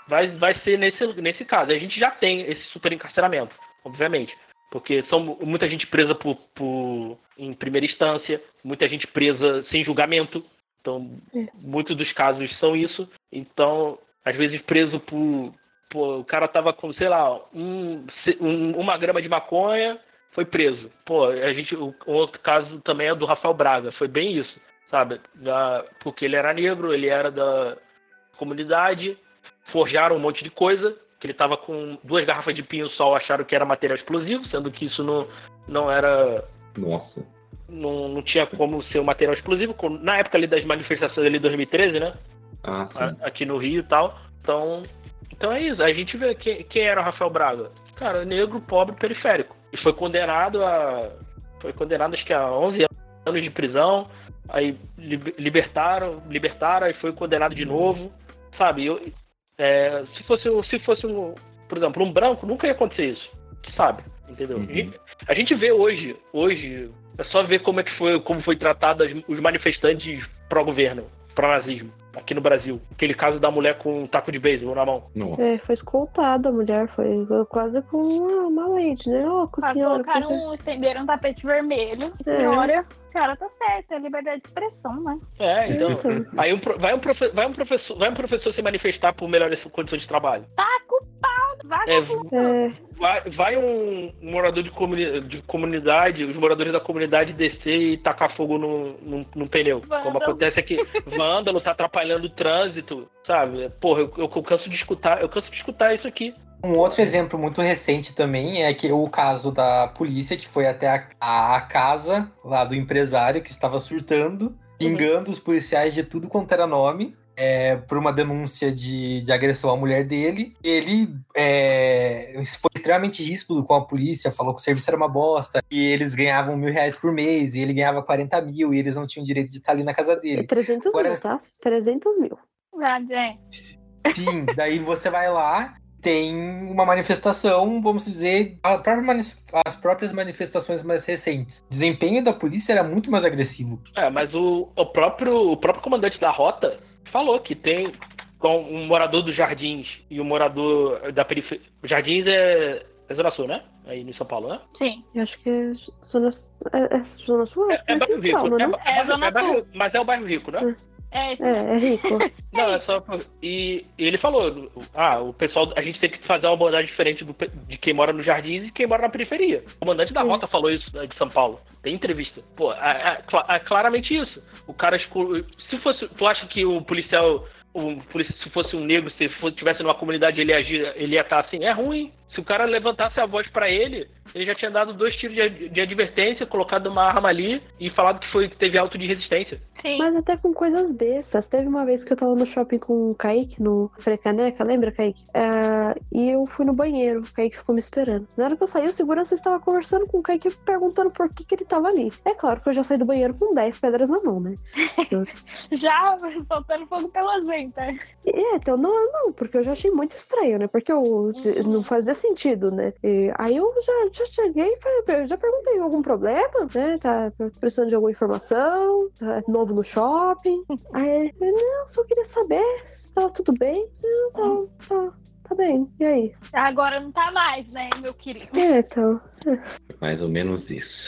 vai, vai ser nesse, nesse caso. A gente já tem esse super encarceramento, obviamente. Porque são muita gente presa por, por, em primeira instância, muita gente presa sem julgamento, então, é. muitos dos casos são isso. Então, às vezes preso por. Pô, o cara tava com, sei lá, um, um, uma grama de maconha, foi preso. Pô, a gente. O, outro caso também é do Rafael Braga, foi bem isso, sabe? Da, porque ele era negro, ele era da comunidade, forjaram um monte de coisa, ele tava com duas garrafas de pinho-sol, acharam que era material explosivo, sendo que isso não, não era. Nossa não, não tinha como ser um material explosivo, na época ali das manifestações ali de 2013, né? Ah, Aqui no Rio e tal. Então, então é isso. A gente vê quem, quem era o Rafael Braga. Cara, negro, pobre, periférico. E foi condenado a. Foi condenado acho que a 11 anos de prisão. Aí libertaram, libertaram, e foi condenado de novo. Sabe? Eu, é, se fosse, se fosse um, por exemplo, um branco, nunca ia acontecer isso. Sabe? Entendeu? Uhum. A gente vê hoje, hoje, é só ver como é que foi, como foi tratado os manifestantes pró-governo, pró-nazismo, aqui no Brasil. Aquele caso da mulher com um taco de beisebol na mão. Não. É, foi escoltada a mulher, foi quase com uma, uma lente, né? Ó, oh, senhora. Colocaram, um, estenderam um tapete vermelho. É. Senhora, a senhora tá certa, é liberdade de expressão, né? É, então. então. Aí um, vai, um profe, vai, um professor, vai um professor se manifestar por melhores condições de trabalho. Tá culpado, vai, é, é. vai, vai um morador de, comuni de comunidade, os moradores da comunidade descer e tacar fogo no, no, no pneu. Vândalo. Como acontece aqui. Vândalo tá atrapalhando o trânsito, sabe? Porra, eu, eu, eu canso de escutar, eu canso de escutar isso aqui. Um outro exemplo muito recente também é que o caso da polícia que foi até a, a, a casa lá do empresário que estava surtando, xingando uhum. os policiais de tudo quanto era nome. É, por uma denúncia de, de, agressão à mulher dele. Ele é, foi extremamente ríspido com a polícia, falou que o serviço era uma bosta, e eles ganhavam mil reais por mês, e ele ganhava 40 mil, e eles não tinham direito de estar ali na casa dele. É 300 Agora, mil, tá? 300 mil. Ah, gente. Sim, daí você vai lá tem uma manifestação, vamos dizer, as próprias manifestações mais recentes. O desempenho da polícia era muito mais agressivo. É, mas o, o, próprio, o próprio comandante da rota falou que tem um morador dos Jardins e um morador da periferia. Jardins é, é Zona Sul, né? Aí em São Paulo, né? Sim. Eu acho que é Zona, é, é zona Sul. É, é, bairro Rico. Né? É, é, é, bairro, mas é o bairro Rico, né? É. É, é, é rico. Não, é só. E, e, ele falou: ah, o pessoal, a gente tem que fazer uma abordagem diferente do, de quem mora no jardim e quem mora na periferia. O comandante da rota falou isso né, de São Paulo. Tem entrevista. Pô, é, é, é claramente isso. O cara. Se fosse. Tu acha que o policial. O, se fosse um negro, se fosse, tivesse numa comunidade, ele agir, ele ia estar assim, é ruim. Se o cara levantasse a voz para ele, ele já tinha dado dois tiros de, de, advertência, colocado uma arma ali e falado que foi que teve auto de resistência. Sim. Mas até com coisas bestas. Teve uma vez que eu tava no shopping com o Kaique, no Frecaneca, lembra, Kaique? Uh, e eu fui no banheiro, o Kaique ficou me esperando. Na hora que eu saí, o segurança estava conversando com o Kaique perguntando por que, que ele tava ali. É claro que eu já saí do banheiro com 10 pedras na mão, né? já soltando fogo pelas ventas. É, então não, não, porque eu já achei muito estranho, né? Porque eu, uhum. não fazia sentido, né? E aí eu já, já cheguei e falei, já perguntei algum problema, né? Tá precisando de alguma informação, tá novo no shopping. Aí ele, não, só queria saber se tava tudo bem. Não, tá, tá, tá bem. E aí? Agora não tá mais, né, meu querido? É, então. Mais ou menos isso.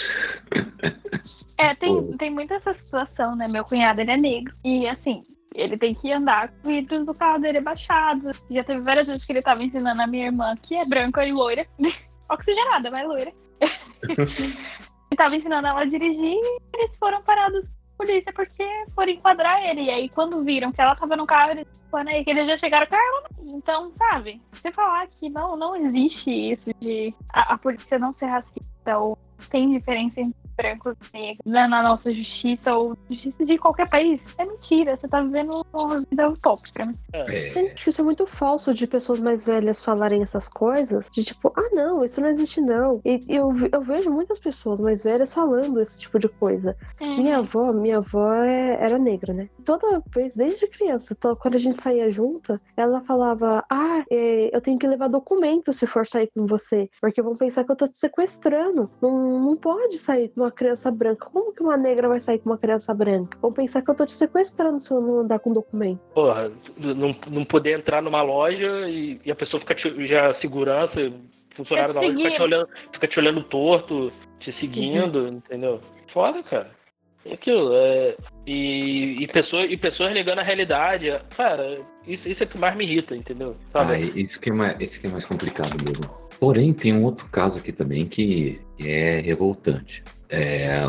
É, tem, tem muita essa situação, né? Meu cunhado, ele é negro. E, assim, ele tem que andar com o vidro do carro dele baixado. Já teve várias vezes que ele tava ensinando a minha irmã, que é branca e loira. Oxigenada, mas loira. ele tava ensinando ela a dirigir e eles foram parados por polícia porque foram enquadrar ele. E aí, quando viram que ela tava no carro, eles foram aí que eles já chegaram com ela. Então, sabe? Você falar que não, não existe isso de a, a polícia não ser racista ou tem diferença entre brancos e negros né, na nossa justiça ou justiça de qualquer país. É mentira, você tá vivendo uma vida utópica. É. Eu acho que isso é muito falso de pessoas mais velhas falarem essas coisas, de tipo, ah não, isso não existe não. E eu, eu vejo muitas pessoas mais velhas falando esse tipo de coisa. É. Minha avó, minha avó é, era negra, né? Toda vez, desde criança, quando a gente saía junto, ela falava, ah, é, eu tenho que levar documento se for sair com você, porque vão pensar que eu tô te sequestrando. Não, não pode sair com uma uma criança branca. Como que uma negra vai sair com uma criança branca? Vão pensar que eu tô te sequestrando se eu não andar com documento. Porra, não, não poder entrar numa loja e, e a pessoa fica te, já segurança, funcionário da loja fica te olhando, fica te olhando torto, te seguindo, uhum. entendeu? Foda, cara. É aquilo, é, e, e, pessoas, e pessoas negando a realidade. Cara, isso, isso é o que mais me irrita, entendeu? Sabe? Ah, isso que, é mais, isso que é mais complicado mesmo. Porém, tem um outro caso aqui também que é revoltante é,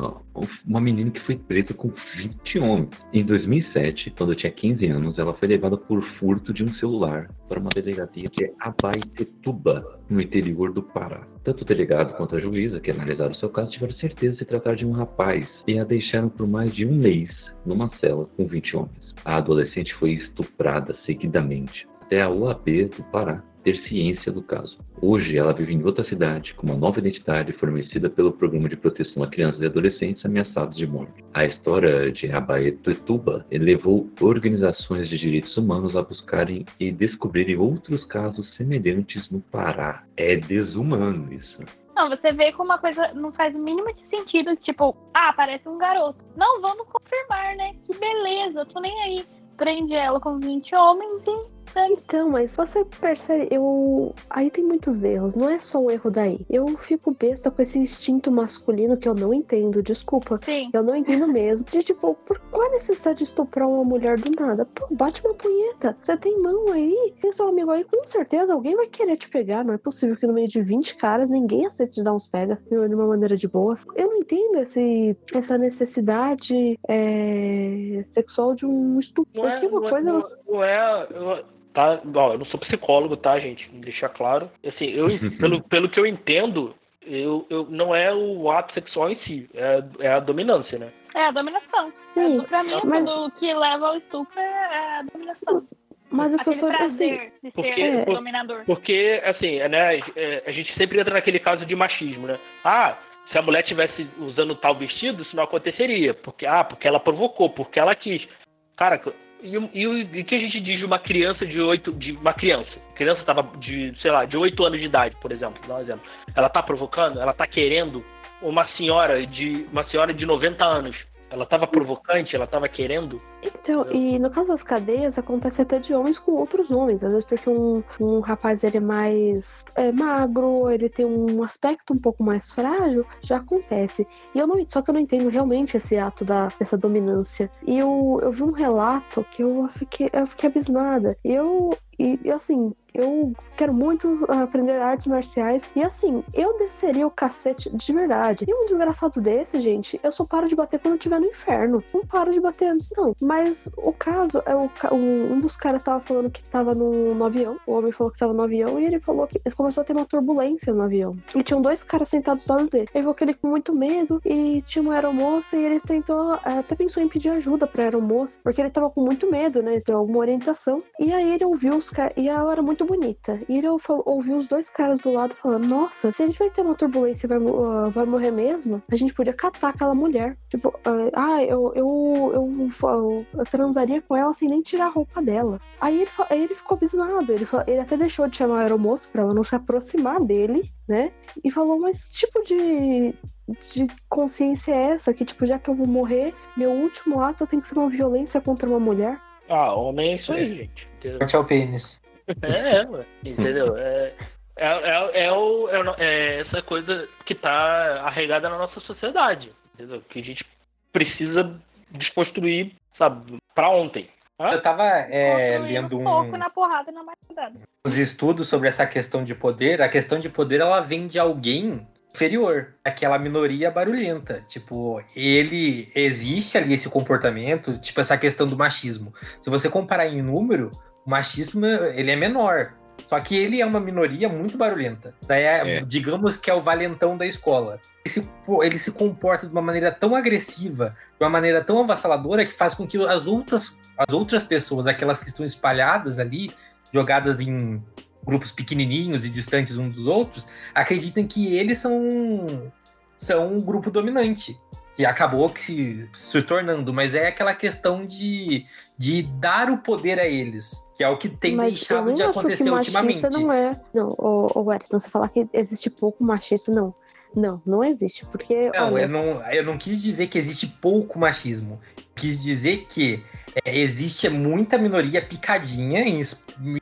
uma menina que foi presa com 20 homens. Em 2007, quando eu tinha 15 anos, ela foi levada por furto de um celular para uma delegacia de Abaetetuba, no interior do Pará. Tanto o delegado quanto a juíza que analisaram o seu caso tiveram certeza de se tratar de um rapaz e a deixaram por mais de um mês numa cela com 20 homens. A adolescente foi estuprada seguidamente até a OAB do Pará ter ciência do caso. Hoje, ela vive em outra cidade, com uma nova identidade fornecida pelo Programa de Proteção a Crianças e Adolescentes Ameaçados de Morte. A história de Abaetuba levou organizações de direitos humanos a buscarem e descobrirem outros casos semelhantes no Pará. É desumano isso. Não, você vê como uma coisa não faz o mínimo de sentido, tipo, ah, parece um garoto. Não, vamos confirmar, né? Que beleza, tô nem aí. Prende ela com 20 homens e então, mas você percebe, eu. Aí tem muitos erros, não é só um erro daí. Eu fico besta com esse instinto masculino que eu não entendo, desculpa. Sim. Eu não entendo mesmo. De tipo, por qual a necessidade de estuprar uma mulher do nada? Pô, bate uma punheta. Você tem mão aí, tem seu amigo aí, com certeza alguém vai querer te pegar. Não é possível que no meio de 20 caras ninguém aceite te dar uns pega de uma maneira de boa. Eu não entendo esse, essa necessidade é, sexual de um estupro. Não é, uma não, é, coisa. Não, não é tá? Ó, eu não sou psicólogo, tá, gente? Deixar claro. Assim, eu, pelo, pelo que eu entendo, eu, eu, não é o ato sexual em si, é, é a dominância, né? É a dominação. Sim, é, pra mim, mas... o que leva ao estupro é a dominação. Mas o que eu tô prazer de porque, ser por, dominador. Porque, assim, né, é, a gente sempre entra naquele caso de machismo, né? Ah, se a mulher tivesse usando tal vestido, isso não aconteceria. Porque, ah, porque ela provocou, porque ela quis. Cara, e, e, o que a gente diz de uma criança de oito. De uma criança. Criança tava de, sei lá, de oito anos de idade, por exemplo, um exemplo. Ela tá provocando, ela tá querendo uma senhora de. uma senhora de 90 anos ela estava provocante, ela estava querendo. Então, e no caso das cadeias, acontece até de homens com outros homens. Às vezes porque um, um rapaz ele é mais é, magro, ele tem um aspecto um pouco mais frágil, já acontece. E eu não, só que eu não entendo realmente esse ato da, dessa dominância. E eu, eu vi um relato que eu fiquei, eu fiquei abismada. E eu, e, assim, eu quero muito aprender artes marciais. E assim, eu desceria o cacete de verdade. E um desgraçado desse, gente, eu só paro de bater quando eu estiver no inferno. Não paro de bater antes, não. Mas o caso é o, um dos caras tava falando que tava no, no avião. O homem falou que tava no avião e ele falou que começou a ter uma turbulência no avião. E tinham dois caras sentados do lado dele. Ele falou que ele com muito medo e tinha uma aeromoça e ele tentou, até pensou em pedir ajuda pra aeromoça, porque ele tava com muito medo, né? Ter alguma orientação. E aí ele ouviu os caras, e ela era muito bonita. E ele ouviu os dois caras do lado falando: Nossa, se a gente vai ter uma turbulência e vai, uh, vai morrer mesmo, a gente podia catar aquela mulher. Tipo, uh, ah, eu, eu, eu, eu, eu transaria com ela sem nem tirar a roupa dela. Aí ele, aí ele ficou abismado. Ele, ele até deixou de chamar a aeromoça pra ela não se aproximar dele, né? E falou: Mas tipo de, de consciência é essa? Que, tipo, já que eu vou morrer, meu último ato tem que ser uma violência contra uma mulher? Ah, homem é isso aí, gente. Corte o pênis. É, é, entendeu? É, é, é, é, o, é, é, essa coisa que tá arraigada na nossa sociedade, entendeu? Que a gente precisa desconstruir, sabe, pra ontem. Eu tava é, lendo um. pouco na porrada na Os estudos sobre essa questão de poder. A questão de poder ela vem de alguém inferior, aquela minoria barulhenta. Tipo, ele existe ali esse comportamento, tipo essa questão do machismo. Se você comparar em número, o machismo ele é menor. Só que ele é uma minoria muito barulhenta. Daí, é, é. digamos que é o valentão da escola. Ele se, ele se comporta de uma maneira tão agressiva, de uma maneira tão avassaladora, que faz com que as outras, as outras pessoas, aquelas que estão espalhadas ali, jogadas em grupos pequenininhos e distantes uns dos outros, acreditem que eles são, são um grupo dominante. Que acabou que se, se tornando, mas é aquela questão de, de dar o poder a eles, que é o que tem mas deixado de acontecer ultimamente. Não é. Não, o, o você falar que existe pouco machista, não. Não, não existe, porque. Não, olha... eu não, eu não quis dizer que existe pouco machismo. Quis dizer que é, existe muita minoria picadinha em,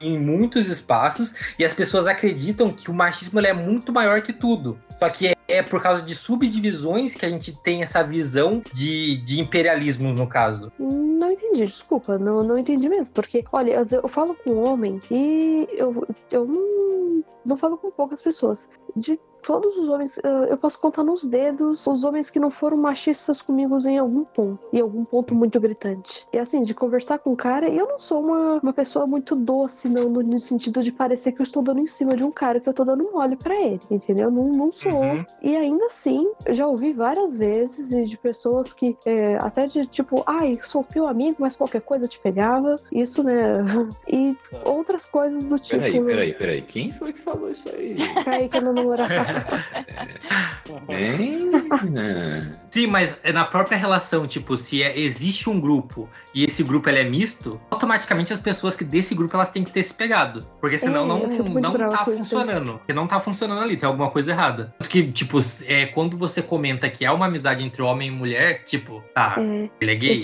em muitos espaços e as pessoas acreditam que o machismo é muito maior que tudo. Só que é, é, por causa de subdivisões que a gente tem essa visão de, de imperialismo, no caso. Não entendi, desculpa, não, não entendi mesmo. Porque, olha, eu, falo com homem e eu, eu não, não falo com poucas pessoas. De todos os homens, eu posso contar nos dedos os homens que não foram machistas comigo em algum ponto, em algum ponto muito gritante. E assim, de conversar com o cara, eu não sou uma, uma pessoa muito doce, não, no, no sentido de parecer que eu estou dando em cima de um cara que eu estou dando mole para ele, entendeu? Não, não sou. Uhum. E ainda assim, já ouvi várias vezes de pessoas que, é, até de tipo, ai, sou teu amigo, mas qualquer coisa te pegava. Isso, né? E ah. outras coisas do tipo. Peraí, peraí, peraí. Quem foi que falou isso aí? Peraí, que eu não namorava. Sim, mas é na própria relação, tipo, se é, existe um grupo e esse grupo é misto, automaticamente as pessoas que desse grupo elas têm que ter se pegado. Porque senão é, não, não tá funcionando. Porque não tá funcionando ali, tem alguma coisa errada. Que, tipo, é, quando você comenta que há uma amizade entre homem e mulher, tipo, tá, é, ele é gay.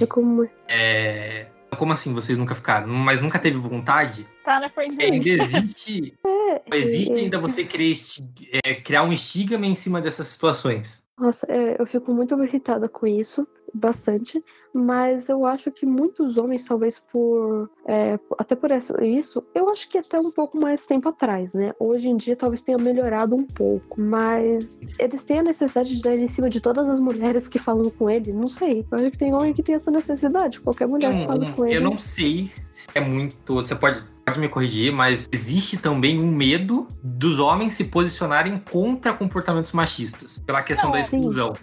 É, como assim vocês nunca ficaram? Mas nunca teve vontade? Tá na frente Ainda existe. é, existe ainda você querer é, criar um estigma em cima dessas situações. Nossa, é, eu fico muito irritada com isso, bastante, mas eu acho que muitos homens, talvez por. É, até por isso, eu acho que até um pouco mais tempo atrás, né? Hoje em dia talvez tenha melhorado um pouco, mas eles têm a necessidade de dar em cima de todas as mulheres que falam com ele? Não sei. Eu acho que tem homem que tem essa necessidade, qualquer mulher que fala com ele. Eu não sei se é muito. Você pode pode me corrigir, mas existe também um medo dos homens se posicionarem contra comportamentos machistas, pela questão da exclusão.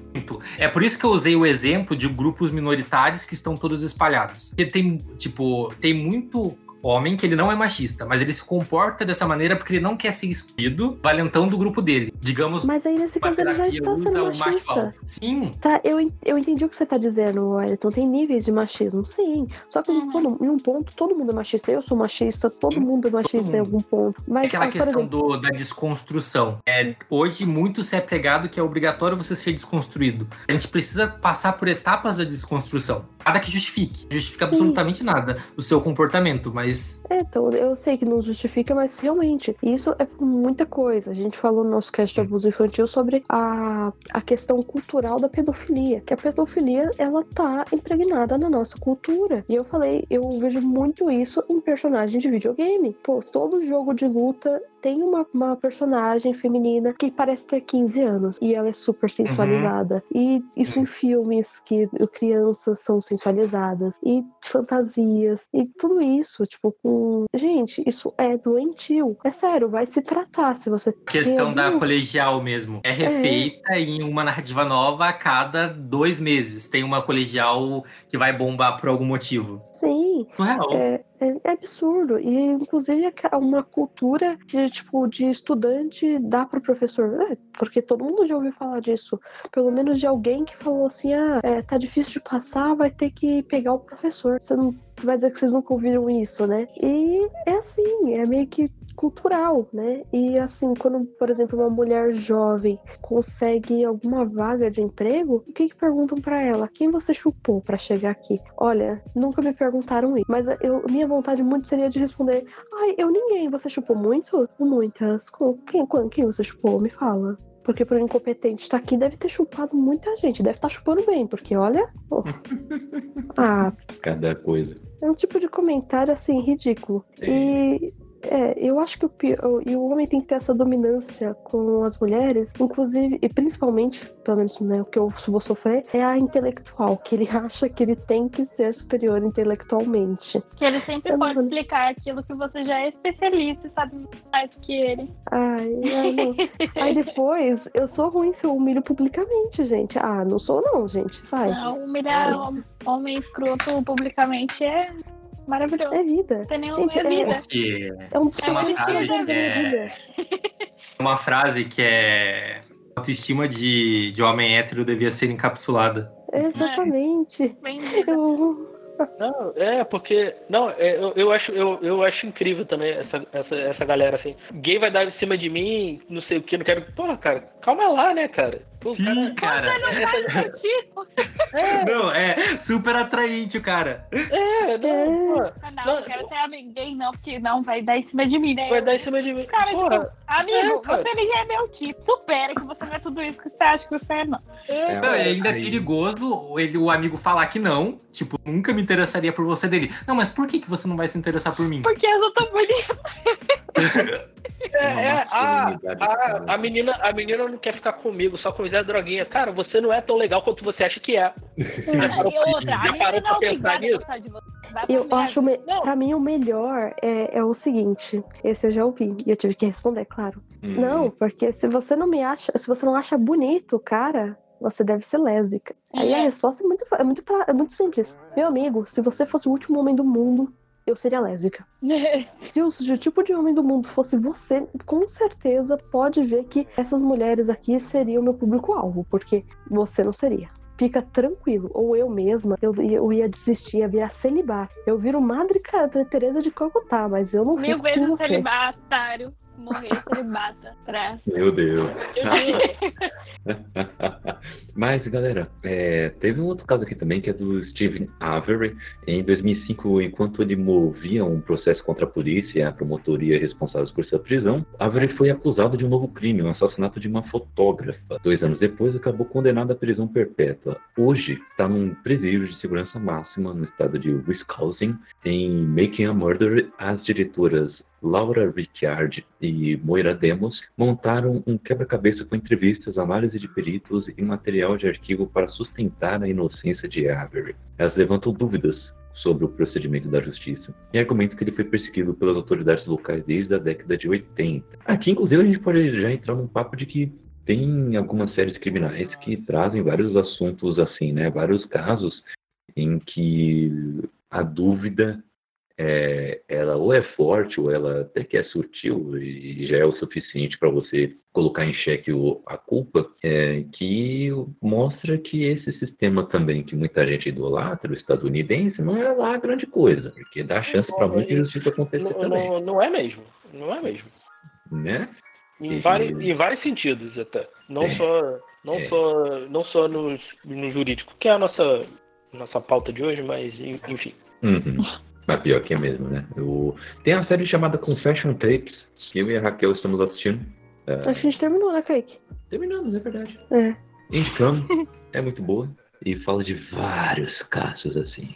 É por isso que eu usei o exemplo de grupos minoritários que estão todos espalhados. Porque tem, tipo, tem muito homem que ele não é machista, mas ele se comporta dessa maneira porque ele não quer ser excluído, valentão do grupo dele. Digamos. Mas aí nesse caso ele já está sendo machista. Sim. Tá, eu, eu entendi o que você está dizendo, Wellington. Tem níveis de machismo, sim. Só que uhum. todo, em um ponto todo mundo é machista. Eu sou machista, todo sim, mundo é machista mundo. em algum ponto. Mas, é aquela ah, questão exemplo... do, da desconstrução. É, hoje muito se é pregado que é obrigatório você ser desconstruído. A gente precisa passar por etapas da desconstrução. Nada que justifique. Justifica absolutamente sim. nada o seu comportamento, mas é, então, eu sei que não justifica, mas realmente, isso é muita coisa. A gente falou no nosso cast de abuso infantil sobre a, a questão cultural da pedofilia. Que a pedofilia, ela tá impregnada na nossa cultura. E eu falei, eu vejo muito isso em personagens de videogame. Pô, todo jogo de luta tem uma, uma personagem feminina que parece ter 15 anos e ela é super sensualizada. Uhum. E isso em filmes que crianças são sensualizadas e fantasias e tudo isso, tipo, com. Gente, isso é doentio. É sério, vai se tratar se você. Questão algum... da colegial mesmo. É refeita é. em uma narrativa nova a cada dois meses. Tem uma colegial que vai bombar por algum motivo. Sim. É, é, é, absurdo. E, inclusive, é uma cultura de, tipo, de estudante dá pro professor. É, porque todo mundo já ouviu falar disso. Pelo menos de alguém que falou assim: ah, é, tá difícil de passar, vai ter que pegar o professor. Você não vai dizer que vocês nunca ouviram isso, né? E é assim, é meio que cultural, né? E assim, quando, por exemplo, uma mulher jovem consegue alguma vaga de emprego, o que, que perguntam para ela? Quem você chupou para chegar aqui? Olha, nunca me perguntaram isso, mas eu, minha vontade muito seria de responder: ai, eu ninguém. Você chupou muito? Muitas. Quem, quem você chupou? Me fala. Porque por um incompetente estar tá aqui deve ter chupado muita gente, deve estar tá chupando bem, porque olha. Oh. ah. Cada coisa. É um tipo de comentário assim ridículo. É. E é, eu acho que o, e o homem tem que ter essa dominância com as mulheres, inclusive, e principalmente, pelo menos né, o que eu vou sofrer, é a intelectual, que ele acha que ele tem que ser superior intelectualmente. Que ele sempre eu pode não... explicar aquilo que você já é especialista e sabe mais que ele. Ai, ai Aí depois, eu sou ruim se eu humilho publicamente, gente. Ah, não sou não, gente. Vai. Não, humilhar homem escroto publicamente é Maravilhoso. É vida. Tem Gente, é, vida. é um é uma frase que é... uma frase que é autoestima de, de homem hétero devia ser encapsulada. Exatamente. É. Eu, não, é, porque. Não, é, eu, eu, acho, eu, eu acho incrível também essa, essa, essa galera, assim. Gay vai dar em cima de mim, não sei o que, não quero. Porra, cara, calma lá, né, cara? Pô, Sim, cara. cara. É. Não, é super atraente o cara. É, não, pô. Ah, não, não, quero ser amigo gay, não, porque não vai dar em cima de mim, né? Vai dar em cima de mim. Cara, Porra. tipo, amigo, é, você nem é meu tipo. Supera que você não é tudo isso que você acha que você é, não. É, não, e ainda é perigoso ele, o amigo falar que não. Tipo, nunca me interessaria por você dele. Não, mas por que, que você não vai se interessar por mim? Porque eu tô bonita. É, é a, a, a, menina, a menina não quer ficar comigo, só com o Zé Droguinha. Cara, você não é tão legal quanto você acha que é. Já parou, outra, já parou pra pensar nisso? Eu acho, me... pra mim, o melhor é, é, o seguinte. Esse eu já ouvi, e eu tive que responder, claro. Hum. Não, porque se você não me acha, se você não acha bonito, cara, você deve ser lésbica. É. Aí a resposta é muito, é, muito, é muito simples. Meu amigo, se você fosse o último homem do mundo, eu seria lésbica. Se o tipo de homem do mundo fosse você, com certeza pode ver que essas mulheres aqui seriam meu público-alvo, porque você não seria. Fica tranquilo, ou eu mesma, eu, eu ia desistir, ia virar celibar. Eu viro Madre Teresa de Cocotá, mas eu não Mil fico vezes com você. celibatário morrer celibata pra. Meu Deus. Mas, galera, é, teve um outro caso aqui também que é do Stephen Avery. Em 2005, enquanto ele movia um processo contra a polícia e a promotoria responsáveis por sua prisão, Avery foi acusado de um novo crime, um assassinato de uma fotógrafa. Dois anos depois, acabou condenado à prisão perpétua. Hoje, está num presídio de segurança máxima no estado de Wisconsin. Em Making a Murder, as diretoras Laura Ricciardi e Moira Demos montaram um quebra-cabeça com entrevistas, análise de peritos e material de arquivo para sustentar a inocência de Avery. Elas levantam dúvidas sobre o procedimento da justiça e argumentam que ele foi perseguido pelas autoridades locais desde a década de 80. Aqui, inclusive, a gente pode já entrar num papo de que tem algumas séries criminais que trazem vários assuntos assim, né? Vários casos em que a dúvida é, ela ou é forte ou ela até que é sutil e já é o suficiente para você colocar em xeque o, a culpa, é, que mostra que esse sistema também que muita gente idolatra, o estadunidense, não é lá grande coisa, porque dá chance para muita injustiça acontecer não, também. Não, não, é mesmo, não é mesmo. Né? Em, e... vários, em vários sentidos até, não é. só não é. só não só no, no jurídico, que é a nossa nossa pauta de hoje, mas enfim. Uhum. Mas pior que é mesmo, né? Tem a série chamada Confession Tapes, que eu e a Raquel estamos assistindo. É, Acho que a gente terminou, né, Kaique? terminamos, é verdade. É. É muito boa. E fala de vários casos assim.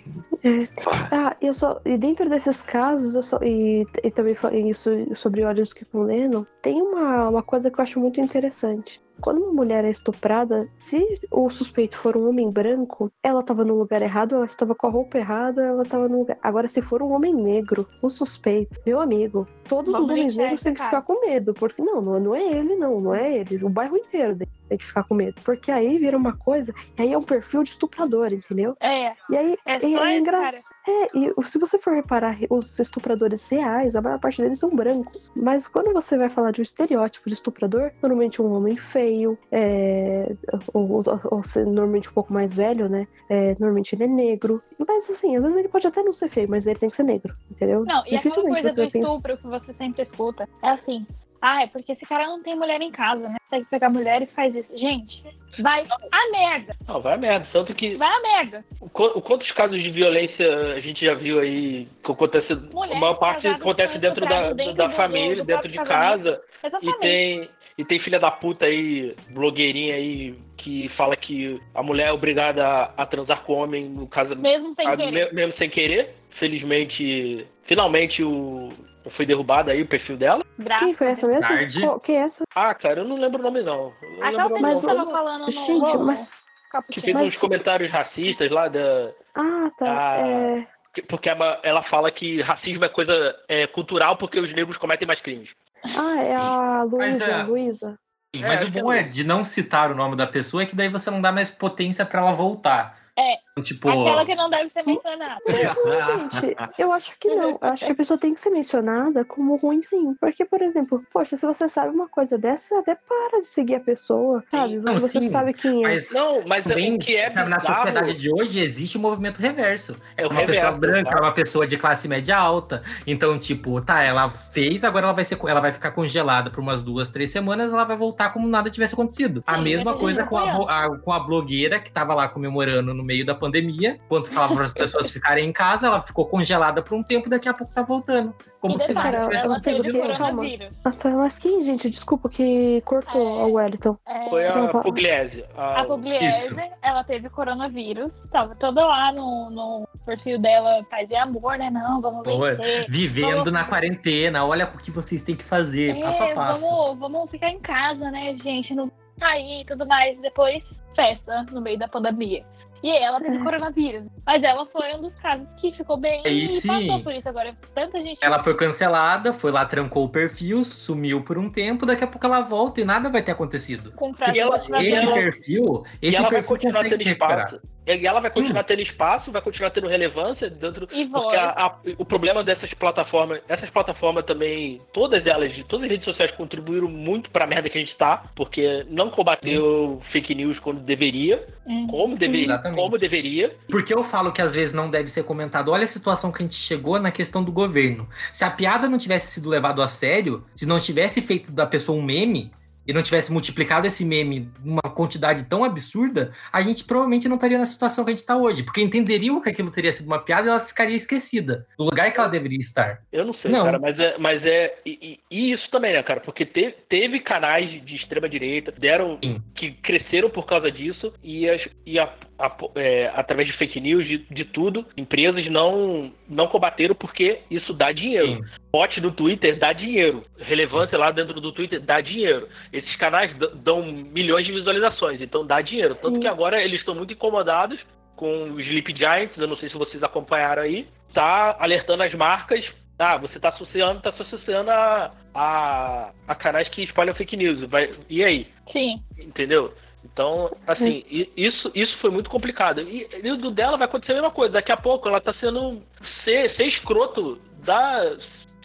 É. Ah, eu só. E dentro desses casos, eu só, e, e também isso sobre olhos que condenam, tem uma, uma coisa que eu acho muito interessante. Quando uma mulher é estuprada, se o suspeito for um homem branco, ela estava no lugar errado, ela estava com a roupa errada, ela estava no lugar. Agora, se for um homem negro, o suspeito, meu amigo, todos Vamos os homens negros têm que ficar com medo, porque não, não, é ele, não, não é ele. O bairro inteiro tem que ficar com medo. Porque aí vira uma coisa, e aí é um perfil de estuprador, entendeu? É, E aí é é, só é engraçado. É, e se você for reparar, os estupradores reais, a maior parte deles são brancos. Mas quando você vai falar de um estereótipo de estuprador, normalmente um homem feio, é, ou, ou- ou normalmente um pouco mais velho, né? É, normalmente ele é negro. Mas assim, às vezes ele pode até não ser feio, mas ele tem que ser negro, entendeu? Não, e aquela Dificilmente coisa do estupro que você sempre escuta é assim. Ah, é porque esse cara não tem mulher em casa, né? Tem que pegar mulher e faz isso. Gente, vai a merda. Não, vai a merda. Tanto que Vai a merda. o o quantos casos de violência a gente já viu aí que acontece. Mulheres a maior parte acontece dentro da, dentro da família, do dentro de casamento. casa. E Exatamente. tem, e tem filha da puta aí, blogueirinha aí, que fala que a mulher é obrigada a, a transar com o homem, no caso, Mesmo sem a- querer. me- mesmo sem querer. Felizmente, finalmente o foi derrubado aí o perfil dela. Graças Quem foi essa mesmo? Tarde. Qual- Quem é essa? Ah, cara, eu não lembro o nome não. Eu não lembro o nome Mas não. que tava falando no Gente, no mas. Que fez Mas- uns comentários racistas lá da. Ah, tá. Ah, É... que- Porque ela, ela fala que racismo é coisa é, cultural porque os negros cometem mais crimes. Ah, é a Luísa. é, Luísa. Sim, É, mas acho o bom é é de não citar o nome da pessoa é que daí você não dá mais potência pra ela voltar. É. Tipo, Aquela que não deve ser mencionada. Não, gente, eu acho que não. Eu acho que a pessoa tem que ser mencionada como ruim, sim. Porque, por exemplo, poxa, se você sabe uma coisa dessa, até para de seguir a pessoa, sabe? Não, você sim, sabe quem é. mas Não, mas é, também o que é na bizarro sociedade de hoje existe o movimento reverso. é o uma pessoa reverso, branca, tá? uma pessoa de classe média alta. Então, tipo, tá, ela fez, agora ela vai ser, ela vai ficar congelada por umas duas, três semanas, ela vai voltar como nada tivesse acontecido. A Sim, mesma coisa com a, a- com a blogueira que tava lá comemorando no meio da pandemia, enquanto falava para as pessoas ficarem em casa, ela ficou congelada por um tempo, daqui a pouco tá voltando. Como E se nada tivesse ela acontecido. coronavírus. Ah, tá, mas quem, gente? Desculpa que cortou É. o Wellington. É, Foi a Não, fala. Pugliese. A, A Pugliese, Isso. ela teve coronavírus, tava toda lá no, no perfil dela, paz e amor, né? Não, vamos Boa. vencer. Vivendo Vamos- na quarentena, olha o que vocês têm que fazer, passo a É, passo. Vamos, vamos ficar em casa, né, gente? Não sair e tudo mais. Depois, festa no meio da pandemia. E ela teve coronavírus. Mas ela foi um dos casos que ficou bem Aí e sim. passou por isso. Agora, tanta gente. Ela foi cancelada, foi lá, trancou o perfil, sumiu por um tempo, daqui a pouco ela volta e nada vai ter acontecido. com frase E ela- motivacional. Esse ela- perfil, e esse ela vai perfil continuar consegue se recuperar. espaço. E ela vai continuar tendo espaço, vai continuar tendo relevância dentro E Porque a- a- o problema dessas plataformas, essas plataformas também, todas elas, todas as redes sociais contribuíram muito pra merda que a gente tá, porque não combateu fake news quando deveria, Hum. como Sim. deveria, Exatamente. como deveria. Porque eu falo que às vezes não deve ser comentado. Olha a situação que a gente chegou na questão do governo. Se a piada não tivesse sido levado a sério, se não tivesse feito da pessoa um meme e não tivesse multiplicado esse meme numa quantidade tão absurda, a gente provavelmente não estaria na situação que a gente está hoje. Porque entenderiam que aquilo teria sido uma piada e ela ficaria esquecida do lugar que ela deveria estar. Eu não sei, Não. cara, mas é, mas é e, e- isso também, né, cara? Porque te- teve canais de extrema direita deram Sim. que cresceram por causa disso e, as, e a- a- é, através de fake news de, de tudo, empresas não não combateram porque isso dá dinheiro. Sim. Bot no Twitter dá dinheiro. Relevância lá dentro do Twitter dá dinheiro. Esses canais dão milhões de visualizações, então dá dinheiro. Tanto Sim. que agora eles estão muito incomodados com os Sleep Giants, eu não sei se vocês acompanharam aí, tá alertando as marcas. Ah, você tá associando, tá associando a, a, a canais que espalham fake news. Vai, e aí? Sim. Entendeu? Então, assim, isso, isso foi muito complicado. E, e o do dela vai acontecer a mesma coisa. Daqui a pouco ela tá sendo. ser, ser escroto, dar,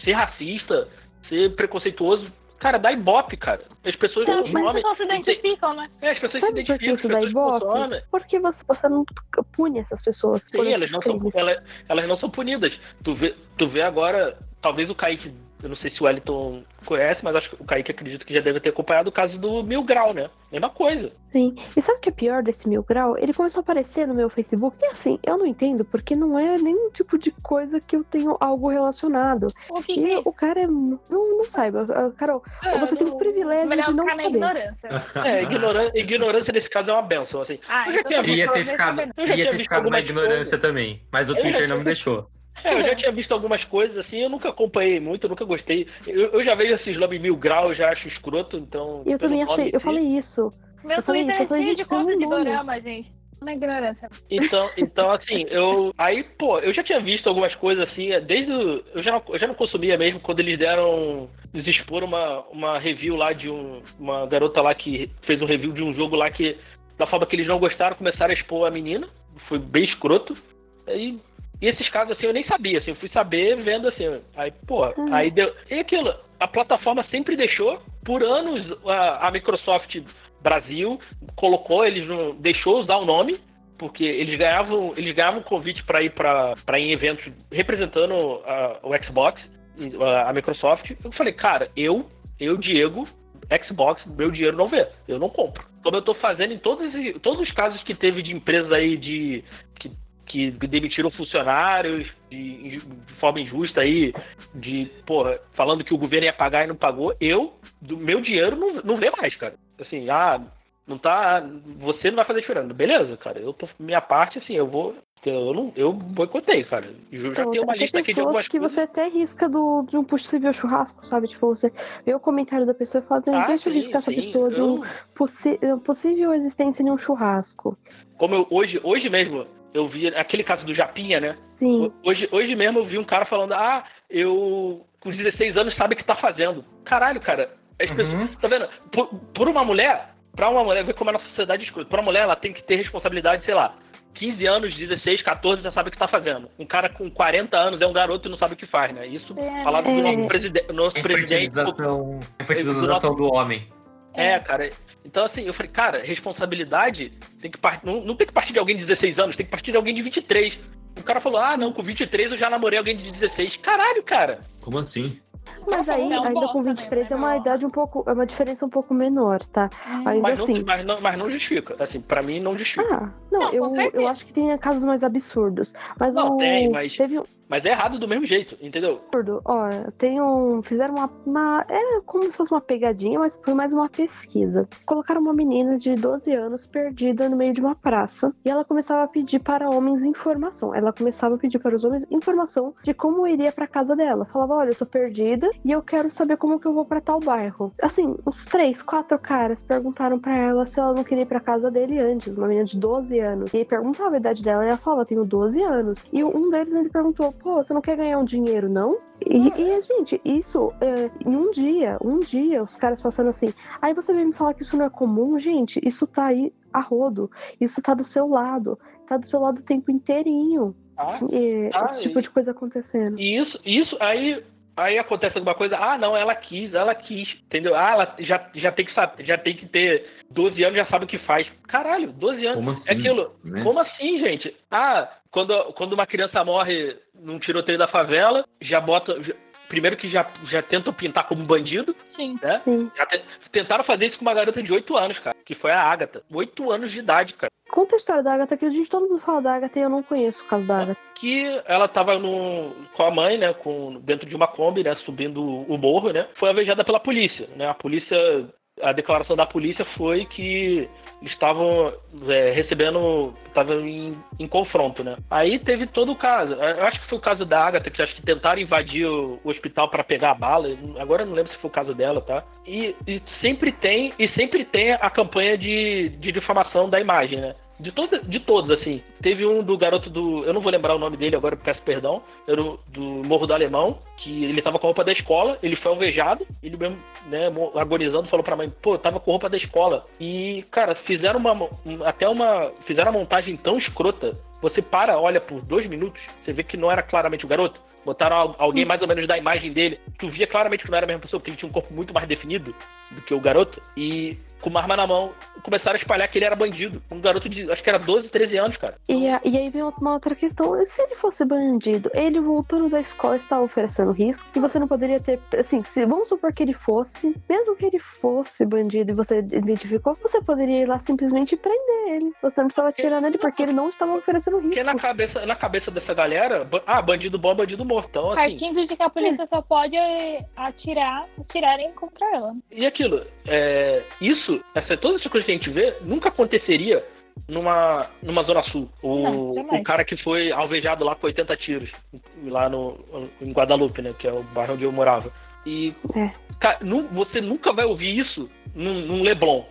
ser racista, ser preconceituoso. Cara, dá ibope, cara. As pessoas Sim, as pessoas se identificam, né? É, as pessoas Sabe se por que identificam, isso dá ibope? consomem. Porque você, você não pune essas pessoas Sim, elas não, são, crimes. ela- elas não são punidas. Tu vê, tu vê agora, talvez o Kaique eu não sei se o Wellington conhece, mas acho que o Kaique acredito que já deve ter acompanhado o caso do Mil Grau, né? Mesma coisa. Sim. E sabe o que é pior desse Mil Grau? Ele começou a aparecer no meu Facebook. E assim, eu não entendo, porque não é nenhum tipo de coisa que eu tenho algo relacionado. O que E que o cara é. Não, não saiba. Ah, Carol, Ah, você tem o privilégio melhor de não saber. ignorância. É, ignoran- ignorância nesse caso é uma benção, assim. Ah, Eu já então tinha tá visto- Ia ter ficado. Eu ia ter ficado na ignorância coisas. também. Mas o Eu Twitter não me deixou. É, eu já tinha visto algumas coisas assim, eu nunca acompanhei muito, eu nunca gostei. Eu, eu já vejo esses lobby mil graus, já acho escroto, então. E eu também achei. Eu falei isso. Meu Eu falei isso, eu falei, é cheio de conta de dorama, gente. Na ignorância. Então, então assim, eu. Aí, pô, eu já tinha visto algumas coisas assim, desde. o- Eu já não, eu já não consumia mesmo quando eles deram. Eles exporam uma, uma review lá de um, uma garota lá que fez um review de um jogo lá que, da forma que eles não gostaram, começaram a expor a menina. Foi bem escroto. Aí. E esses casos, assim, eu nem sabia, assim, eu fui saber vendo assim. Aí, pô, Uhum. aí deu. E aquilo, a plataforma sempre deixou, por anos, a, a Microsoft Brasil colocou, eles não. deixou usar o nome, porque eles ganhavam, eles ganhavam convite para ir para em eventos representando a- o Xbox, e, a, Microsoft. Eu falei, cara, eu, eu, Diego, Xbox, meu dinheiro não vê, eu não compro. Como eu tô fazendo em todos, os- todos os casos que teve de empresas aí de que, que demitiram funcionários de, de forma injusta aí, de, porra, falando que o governo ia pagar e não pagou, eu, do meu dinheiro, não, não vê mais, cara. Assim, ah, não tá. Você não vai fazer diferença. Beleza, cara. Eu tô. Minha parte, assim, eu vou. Eu não. Eu boicotei, cara. Eu já Então, tenho uma lista aqui de pessoas algumas que coisas. você até risca do, de um possível churrasco, sabe? Tipo, você vê o comentário da pessoa e fala, Ah, deixa eu sim, riscar essa sim. pessoa de um Eu- possi possível existência de um churrasco. Como eu, hoje, hoje mesmo, eu vi aquele caso do Japinha, né? Sim. Hoje, hoje mesmo eu vi um cara falando, ah, eu com 16 anos sabe o que tá fazendo. Caralho, cara. As pessoas- Uhum. Tá vendo? Por, por uma mulher, pra uma mulher, ver como é na sociedade escrota. Pra uma mulher, ela tem que ter responsabilidade, sei lá, 15 anos, 16, 14, já sabe o que tá fazendo. Um cara com 40 anos é um garoto e não sabe o que faz, né? Isso É, falado do é. nosso, preside nosso presidente. Infantilização, infantilização do homem. É, cara. Então, assim, eu falei, cara, responsabilidade tem que part... não, não tem que partir de alguém de 16 anos, tem que partir de alguém de 23. O cara falou, ah, não, com 23 eu já namorei alguém de 16. Caralho, cara. Como assim? Mas aí, Não, ainda com mesmo, 23 é né, uma idade um pouco. É uma diferença um pouco menor, tá? Ainda Mas não, assim. mas, não, mas não justifica. Assim, pra mim não justifica. Ah, não, Não, eu, eu acho que tem casos mais absurdos. Mas Não, o. tem, mas- Teve Mas é errado do mesmo jeito, entendeu? absurdo. Ó, tem um. Fizeram uma, uma. É como se fosse uma pegadinha, mas foi mais uma pesquisa. Colocaram uma menina de 12 anos perdida no meio de uma praça. E ela começava a pedir para homens informação. Ela começava a pedir para os homens informação de como iria para casa dela. Falava: Olha, eu tô perdida e eu quero saber como que eu vou para tal bairro. Assim, uns três, quatro caras perguntaram para ela se ela não queria ir pra casa dele antes. Uma menina de 12 anos. E perguntava a idade dela e ela falava: Tenho 12 anos. E um deles ele perguntou: Pô, você não quer ganhar um dinheiro, não? E, e, gente, isso, é, em um dia, um dia, os caras passando assim. Aí você vem me falar que isso não é comum, gente, isso tá aí a rodo. Isso tá do seu lado. Tá do seu lado o tempo inteirinho. Ah, é, Ah, esse tipo e- de coisa acontecendo. Isso, isso aí, aí acontece alguma coisa, ah, não, ela quis, ela quis, entendeu? Ah, ela já, já, tem que saber, já tem que ter 12 anos, já sabe o que faz. Caralho, 12 anos. Como assim? É aquilo. né? Como assim, gente? Ah, quando, quando uma criança morre num tiroteio da favela, já bota. Primeiro que já, já tentam pintar como bandido, Sim. né? Sim. Já te- tentaram fazer isso com uma garota de 8 anos, cara, que foi a Agatha. 8 anos de idade, cara. Conta a história da Agatha, que a gente todo mundo fala da Agatha e eu não conheço o caso da Agatha. que ela tava no, com a mãe, né, com, dentro de uma Kombi, né, subindo o morro, né, foi alvejada pela polícia, né, a polícia, a declaração da polícia foi que estavam é, recebendo, estavam em, em confronto, né. Aí teve todo o caso, eu acho que foi o caso da Agatha, que acho que tentaram invadir o, o hospital para pegar a bala, agora eu não lembro se foi o caso dela, tá, e, e sempre tem, e sempre tem a campanha de, de difamação da imagem, né, de, todo, de todos, assim. Teve um do garoto do. Eu não vou lembrar o nome dele agora, peço perdão. Era do Morro do Alemão, que ele tava com a roupa da escola, ele foi alvejado, ele mesmo, né, agonizando, falou pra mãe, pô, tava com roupa da escola. E, cara, fizeram uma. um- Até uma. Fizeram uma montagem tão escrota. Você para, olha por dois minutos, você vê que não era claramente o garoto. Botaram al- alguém mais ou menos da imagem dele. Tu via claramente que não era a mesma pessoa, porque ele tinha um corpo muito mais definido do que o garoto. E com uma arma na mão, começaram a espalhar que ele era bandido. Um garoto de, acho que era 12, 13 anos, cara. E, a- e aí vem uma outra questão. Se ele fosse bandido, ele voltando da escola estava oferecendo risco e você não poderia ter. Assim, se vamos supor que ele fosse, mesmo que ele fosse bandido e você identificou, você poderia ir lá simplesmente prender ele. Você não precisava atirar nele porque ele não estava oferecendo risco. Porque na cabeça, na cabeça dessa galera, ah, bandido bom, bandido Então, assim, Partindo de que a polícia só pode atirar, atirarem contra ela. E aquilo, é, isso, essa, todas essas coisas que a gente vê, nunca aconteceria numa, numa Zona Sul. O, Não, o cara que foi alvejado lá com 80 tiros, lá no, em Guadalupe, né? Que é o bairro onde eu morava. E É. ca- nu- você nunca vai ouvir isso num, num Leblon,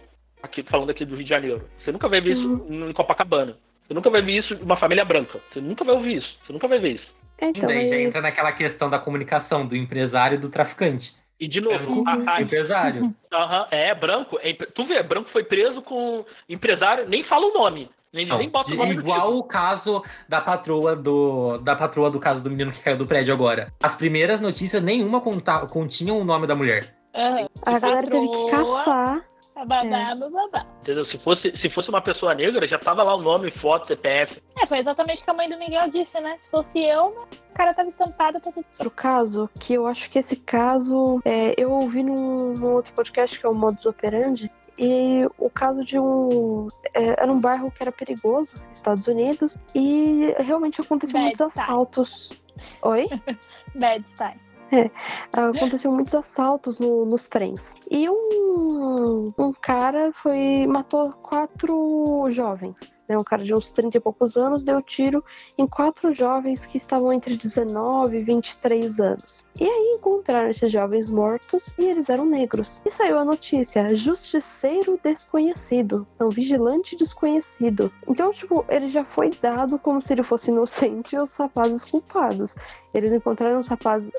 aqui, falando aqui do Rio de Janeiro. Você nunca vai ver isso Uhum. em Copacabana. Você nunca vai ver isso em uma família branca. Você nunca vai ouvir isso. Você nunca vai ver isso. É, E então, daí já aí- entra naquela questão da comunicação do empresário e do traficante. E de novo, Branco, a- a- empresário. Aham, é, branco. é, tu vê, branco foi preso com empresário, nem fala o nome. Nem, Não, nem bota de- o nome do igual tipo. o caso da patroa do da patroa do caso do menino que caiu do prédio agora. As primeiras notícias nenhuma conta, continham o nome da mulher. Aham. a galera teve que caçar. Babá, babá. Entendeu? Se fosse, se fosse uma pessoa negra, já tava lá o nome, foto, CPF. É, foi exatamente o que a mãe do Miguel disse, né? Se fosse eu, o cara tava estampado, tá tudo. Outro caso, que eu acho que esse caso é, eu ouvi num, num outro podcast que é o Modus Operandi. E o caso de um. é, era um bairro que era perigoso, Estados Unidos, e realmente aconteciam Bad muitos time. assaltos. Oi? Bad time. aconteciam muitos assaltos no- nos trens. E um, um cara foi matou quatro jovens. Né, um cara de uns 30 e poucos anos deu tiro em quatro jovens que estavam entre 19 e 23 anos. E aí encontraram esses jovens mortos e eles eram negros. E saiu a notícia: justiceiro desconhecido. Então, vigilante desconhecido. Então, tipo, ele já foi dado como se ele fosse inocente e os rapazes culpados. Eles encontraram os rapazes,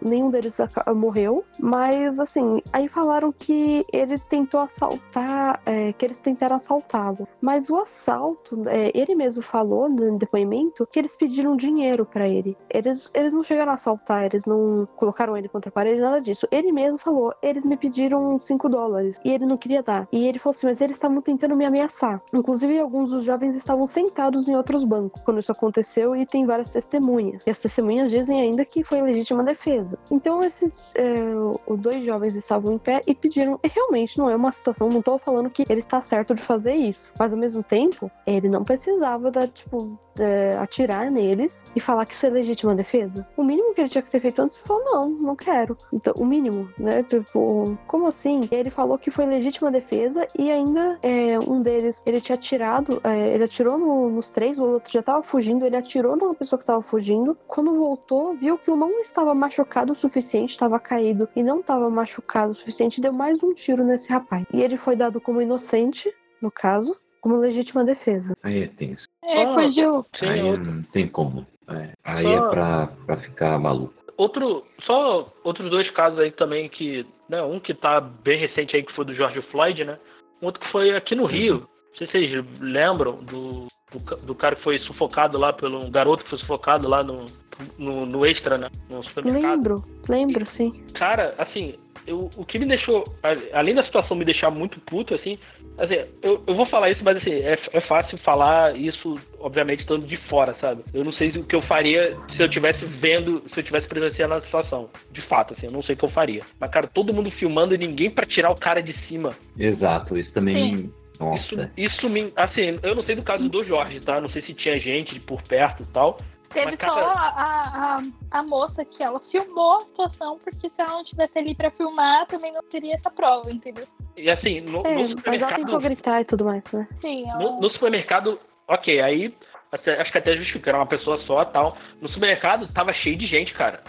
nenhum deles morreu, mas assim, aí falaram que ele tentou assaltar, é, que eles tentaram assaltá-lo. Mas o assalto, é, ele mesmo falou no depoimento que eles pediram dinheiro pra ele. Eles, eles não chegaram a assaltar, eles não colocaram ele contra a parede, nada disso. Ele mesmo falou, eles me pediram 5 dólares e ele não queria dar. E ele falou assim, mas eles estavam tentando me ameaçar. Inclusive, alguns dos jovens estavam sentados em outros bancos quando isso aconteceu e tem várias testemunhas. E as testemunhas dizem ainda que foi legítima defesa. Então, esses é, os dois jovens estavam em pé e pediram. E realmente não é uma situação, não tô falando que ele está certo de fazer isso, mas ao mesmo tempo, ele não precisava da, tipo, é, atirar neles e falar que isso é legítima defesa. O mínimo que ele tinha que ter feito antes foi não, não quero. Então, o mínimo, né? Tipo, como assim? Ele falou que foi legítima defesa e ainda é, um deles, ele tinha atirado, é, ele atirou no- nos três, o outro já tava fugindo, ele atirou numa pessoa que tava fugindo. Quando voltou, viu que o não estava machucado o suficiente, estava caído e não estava machucado o suficiente, deu mais um tiro nesse rapaz. E ele foi dado como inocente, no caso, como legítima defesa. Aí é tenso. É, Ah. fugiu. Sim, Aí outro, não tem como. É, aí é pra, pra ficar maluco. outro, só outros dois casos aí também que, né, um que tá bem recente aí que foi do George Floyd, né? Um outro que foi aqui no Rio. Não sei se vocês lembram do, do, do cara que foi sufocado lá pelo um garoto que foi sufocado lá no, no, no extra, né? No supermercado. Lembro, lembro, sim. Cara, assim, eu, o que me deixou, além da situação me deixar muito puto, assim, assim eu, eu vou falar isso, mas assim, é, é fácil falar isso, obviamente, estando de fora, sabe? Eu não sei o que eu faria se eu tivesse vendo, se eu tivesse presenciando a situação. De fato, assim, eu não sei o que eu faria. Mas, cara, todo mundo filmando e ninguém pra tirar o cara de cima. Exato, isso também. Nossa. Isso, isso me. Assim, eu não sei do caso do Jorge, tá? Não sei se tinha gente por perto e tal. Teve Mas, só cara- a, a, a moça que ela filmou a situação, porque se ela não tivesse ali pra filmar, também não teria essa prova, entendeu? E assim, no, É, no mas ela supermercado. tentou gritar e tudo mais, né? Sim, ela... No, no supermercado, ok, aí acho que até justifica, era uma pessoa só tal. No supermercado tava cheio de gente, cara.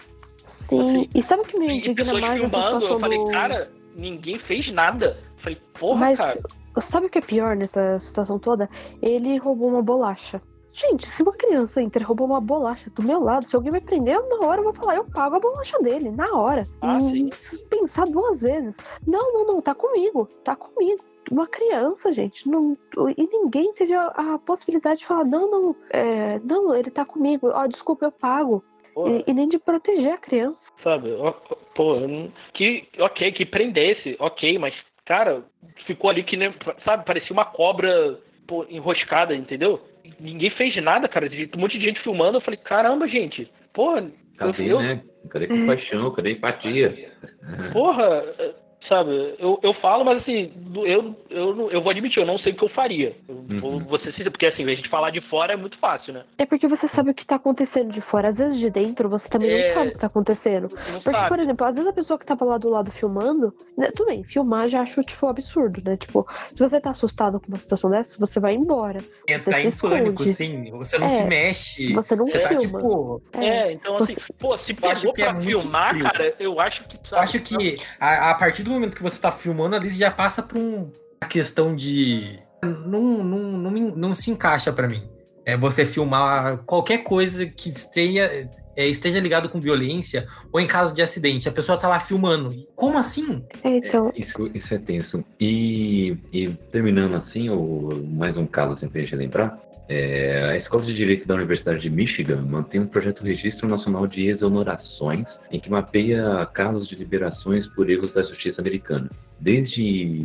Sim. E sabe o que me indigna mais filmando, situação eu falei, do... cara, ninguém fez nada. Eu falei, porra, Mas cara. sabe o que é pior nessa situação toda? Ele roubou uma bolacha. Gente, se uma criança entra e roubou uma bolacha do meu lado, se alguém me prender, eu, na hora eu vou falar, eu pago a bolacha dele, na hora. Ah, sim. preciso pensar duas vezes. Não, não, não, tá comigo, tá comigo. Uma criança, gente, não, e ninguém teve a, a possibilidade de falar, não, não, é, não, ele tá comigo, ó, desculpa, eu pago. E, e nem de proteger a criança. Sabe? Pô, que, ok, que prendesse, ok, mas, cara, ficou ali que nem, sabe, parecia uma cobra pô, enroscada, entendeu? Ninguém fez nada, cara. Um monte de gente filmando. Eu falei, caramba, gente, porra. Cadê, eu, né? Cadê compaixão? Cadê empatia? Porra, sabe, eu, eu falo, mas assim, eu, eu, eu vou admitir, eu não sei o que eu faria. Eu Uhum. você se, porque assim, a gente falar de fora é muito fácil, né? É porque você sabe o que tá acontecendo de fora. Às vezes de dentro você também É. não sabe o que tá acontecendo. Não Porque, sabe. por exemplo, às vezes a pessoa que tava lá do lado filmando, né, tudo bem, filmar já acho, tipo, absurdo, né? Tipo, se você tá assustado com uma situação dessa, você vai embora. Entrar se em pânico, esconde. sim. Você não É, se mexe. Você não Você tá filma. tipo. É, então assim, pô, se pegou é pra muito filmar, frio. cara, eu acho que. Eu sabe, acho que a, a partir do momento que você tá filmando ali, já passa pra um, uma questão de. Não, não, não, não se encaixa pra mim. É você filmar qualquer coisa que esteja, é, esteja ligado com violência ou em caso de acidente. A pessoa tá lá filmando. Como assim? É, então, Isso, isso é tenso. E, e terminando assim, o, mais um caso assim pra gente lembrar. É, a Escola de Direito da Universidade de Michigan mantém um projeto Registro Nacional de Exonerações, em que mapeia casos de liberações por erros da justiça americana. Desde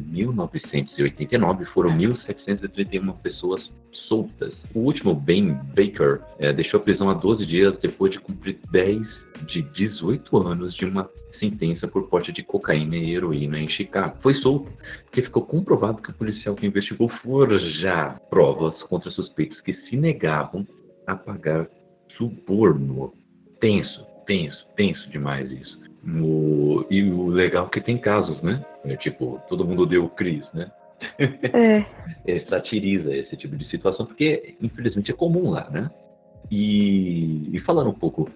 1989 foram 1.731 pessoas soltas. O último, Ben Baker, eh, deixou a prisão há 12 dias depois de cumprir 10 de 18 anos de uma sentença por porte de cocaína e heroína em Chicago. Foi solto porque ficou comprovado que o policial que investigou forjar provas contra suspeitos que se negavam a pagar suborno. Tenso, tenso, tenso demais isso. No- e o legal é que tem casos, né? É, tipo, todo mundo deu o Cris, né? é. é, satiriza esse tipo de situação, porque infelizmente é comum lá, né? E, e falando um pouco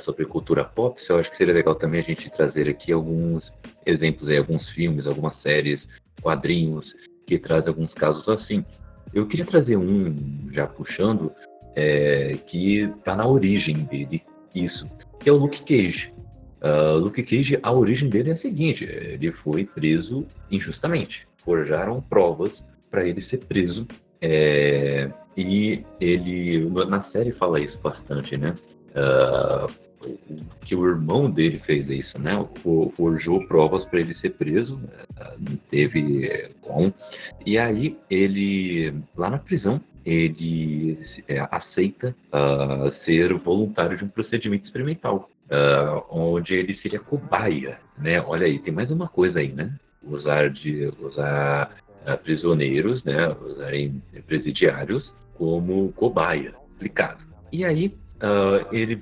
sobre cultura pop, eu acho que seria legal também a gente trazer aqui alguns exemplos, aí, alguns filmes, algumas séries, quadrinhos, que trazem alguns casos assim. Eu queria trazer um, já puxando, é, que está na origem dele, isso, que é o Luke Cage. Ah, Luke Cage, a origem dele é a seguinte: ele foi preso injustamente. Forjaram provas para ele ser preso. é, e ele, na série, fala isso bastante, né? Ah, que o irmão dele fez isso, né? For- Forjou provas para ele ser preso, ah, teve com. E aí ele, lá na prisão, ele eh, aceita ah, ser voluntário de um procedimento experimental, ah, onde ele seria cobaia, né? Olha aí, tem mais uma coisa aí, né? Usar de usar ah, prisioneiros, né? Usarem presidiários como cobaia, explicado. E aí ah, ele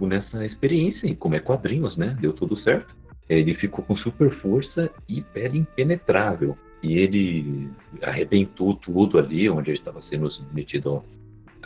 nessa experiência, como é quadrinhos, né? Deu tudo certo. Ele ficou com super força e pele impenetrável. E ele arrebentou tudo ali onde ele estava sendo submetido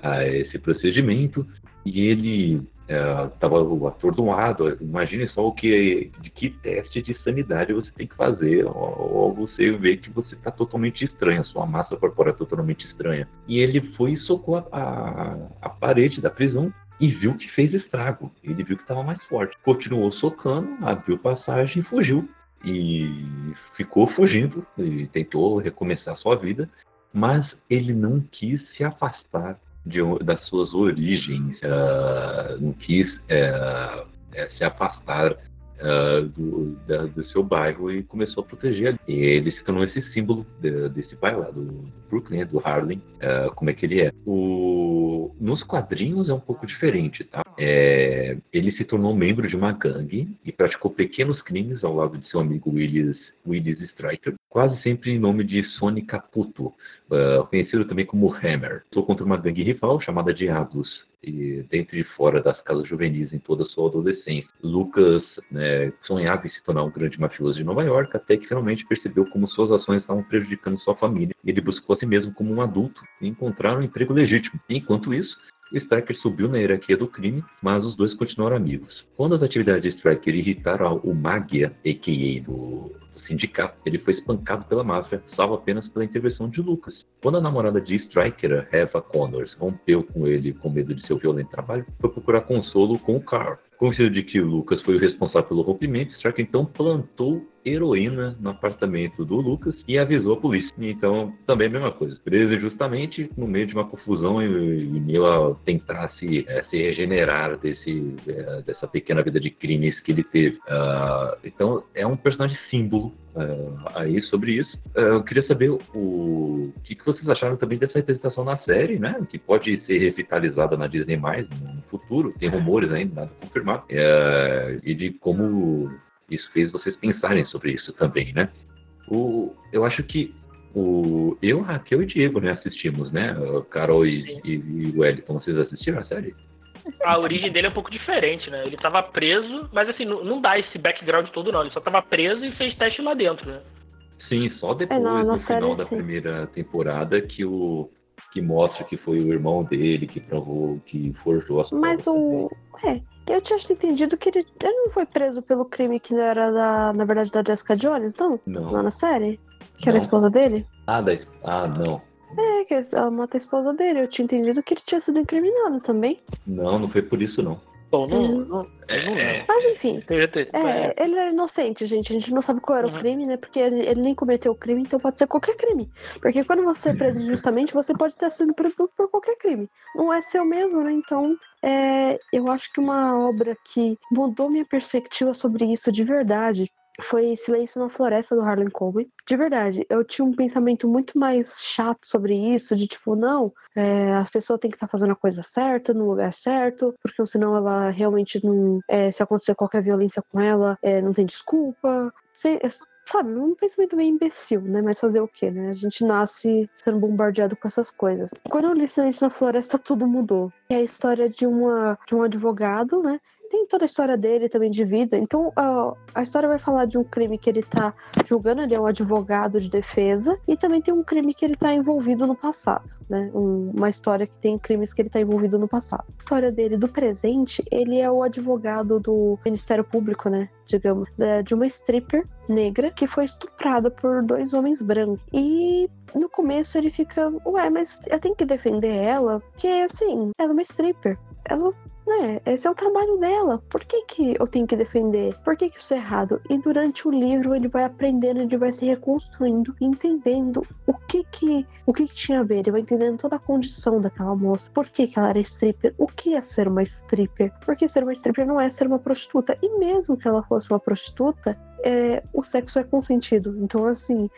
a esse procedimento. E ele estava atordoado. Imagine só o que, de que teste de sanidade você tem que fazer. Ou, você vê que você está totalmente estranho, a sua massa corporal é totalmente estranha. E ele foi e socou a, a, a parede da prisão e viu que fez estrago. Ele viu que estava mais forte. Continuou socando, abriu passagem e fugiu. E ficou fugindo e tentou recomeçar sua vida, mas ele não quis se afastar de, das suas origens, ah, não quis eh, eh, se afastar ah, do, da- do seu bairro e começou a proteger. E ele se tornou esse símbolo de- desse bairro lá, do, do Brooklyn, do Harlem, ah, como é que ele é. O, nos quadrinhos é um pouco diferente, tá? É, ele se tornou membro de uma gangue e praticou pequenos crimes ao lado de seu amigo Willis, Willis Striker, quase sempre em nome de Sonny Caputo, ah, conhecido também como Hammer. Lutou contra uma gangue rival chamada Diablos, e dentro e fora das casas juvenis em toda a sua adolescência. Lucas né, sonhava em se tornar um grande mafioso de Nova York, até que finalmente percebeu como suas ações estavam prejudicando sua família. Ele buscou a si mesmo como um adulto e encontrar um emprego legítimo. Enquanto isso, Striker subiu na hierarquia do crime, mas os dois continuaram amigos. Quando as atividades de Striker irritaram o Magia, a.k.a. do sindicato, ele foi espancado pela máfia, salvo apenas pela intervenção de Lucas. Quando a namorada de Striker, Eva Connors, rompeu com ele com medo de seu violento trabalho, foi procurar consolo com o Carl. Convencido de que Lucas foi o responsável pelo rompimento, Striker então plantou heroína no apartamento do Lucas e avisou a polícia. Então, também a mesma coisa. Preso justamente no meio de uma confusão e, e a tentar se, é, se regenerar desse, é, dessa pequena vida de crimes que ele teve. Uh, então, é um personagem símbolo uh, aí sobre isso. Uh, eu queria saber o, o que, que vocês acharam também dessa representação na série, né? Que pode ser revitalizada na Disney mais no futuro. Tem rumores ainda, nada confirmado. Uh, e de como isso fez vocês pensarem sobre isso também, né? O, eu acho que o, eu, Raquel e Diego, né, assistimos, né? Carol e, e, e o Wellington, vocês assistiram a série? A origem dele é um pouco diferente, né? Ele tava preso, mas assim, não, não dá esse background todo, não. Ele só tava preso e fez teste lá dentro, né? Sim, só depois, é, na, na no série, final da primeira temporada, que o que mostra que foi o irmão dele que provou, que forjou as Mas o. É, eu tinha entendido que ele, ele não foi preso pelo crime que não era da, na verdade, da Jessica Jones, não? Não. Lá na série? Que não. era a esposa dele? Ah, da... ah, não. É, que ela mata a esposa dele. Eu tinha entendido que ele tinha sido incriminado também. Não, não foi por isso, não. Bom, não, hum. não, é, Mas enfim, é, ele é inocente, gente. A gente não sabe qual era uhum. o crime, né? Porque ele, ele, nem cometeu o crime, então pode ser qualquer crime. Porque quando você é preso injustamente, você pode estar sendo preso por qualquer crime. Não é seu mesmo, né? Então, é, eu acho que uma obra que mudou minha perspectiva sobre isso de verdade foi Silêncio na Floresta do Harlan Coben. De verdade, eu tinha um pensamento muito mais chato sobre isso, de tipo, não, é, as pessoas têm que estar fazendo a coisa certa, no lugar certo, porque senão ela realmente não. É, se acontecer qualquer violência com ela, é, não tem desculpa. Se, sabe, um pensamento meio imbecil, né? Mas fazer o quê, né? A gente nasce sendo bombardeado com essas coisas. Quando eu li Silêncio na Floresta, tudo mudou. É a história de, uma, de um advogado, né? Tem toda a história dele também de vida. Então, a, a história vai falar de um crime que ele tá julgando, ele é um advogado de defesa, e também tem um crime que ele tá envolvido no passado, né? Um, uma história que tem crimes que ele tá envolvido no passado. A história dele do presente, ele é o advogado do Ministério Público, né? Digamos, de uma stripper negra que foi estuprada por dois homens brancos. E no começo ele fica, ué, mas eu tenho que defender ela, porque assim, ela é uma stripper. Ela né? Esse é o trabalho dela. Por que, que eu tenho que defender? Por que, que isso é errado? E durante o livro ele vai aprendendo, ele vai se reconstruindo, entendendo o que que, o que, que tinha a ver. Ele vai entendendo toda a condição daquela moça. Por que, que ela era stripper? O que é ser uma stripper? Porque ser uma stripper não é ser uma prostituta. E mesmo que ela fosse uma prostituta, é, o sexo é consentido. Então, assim,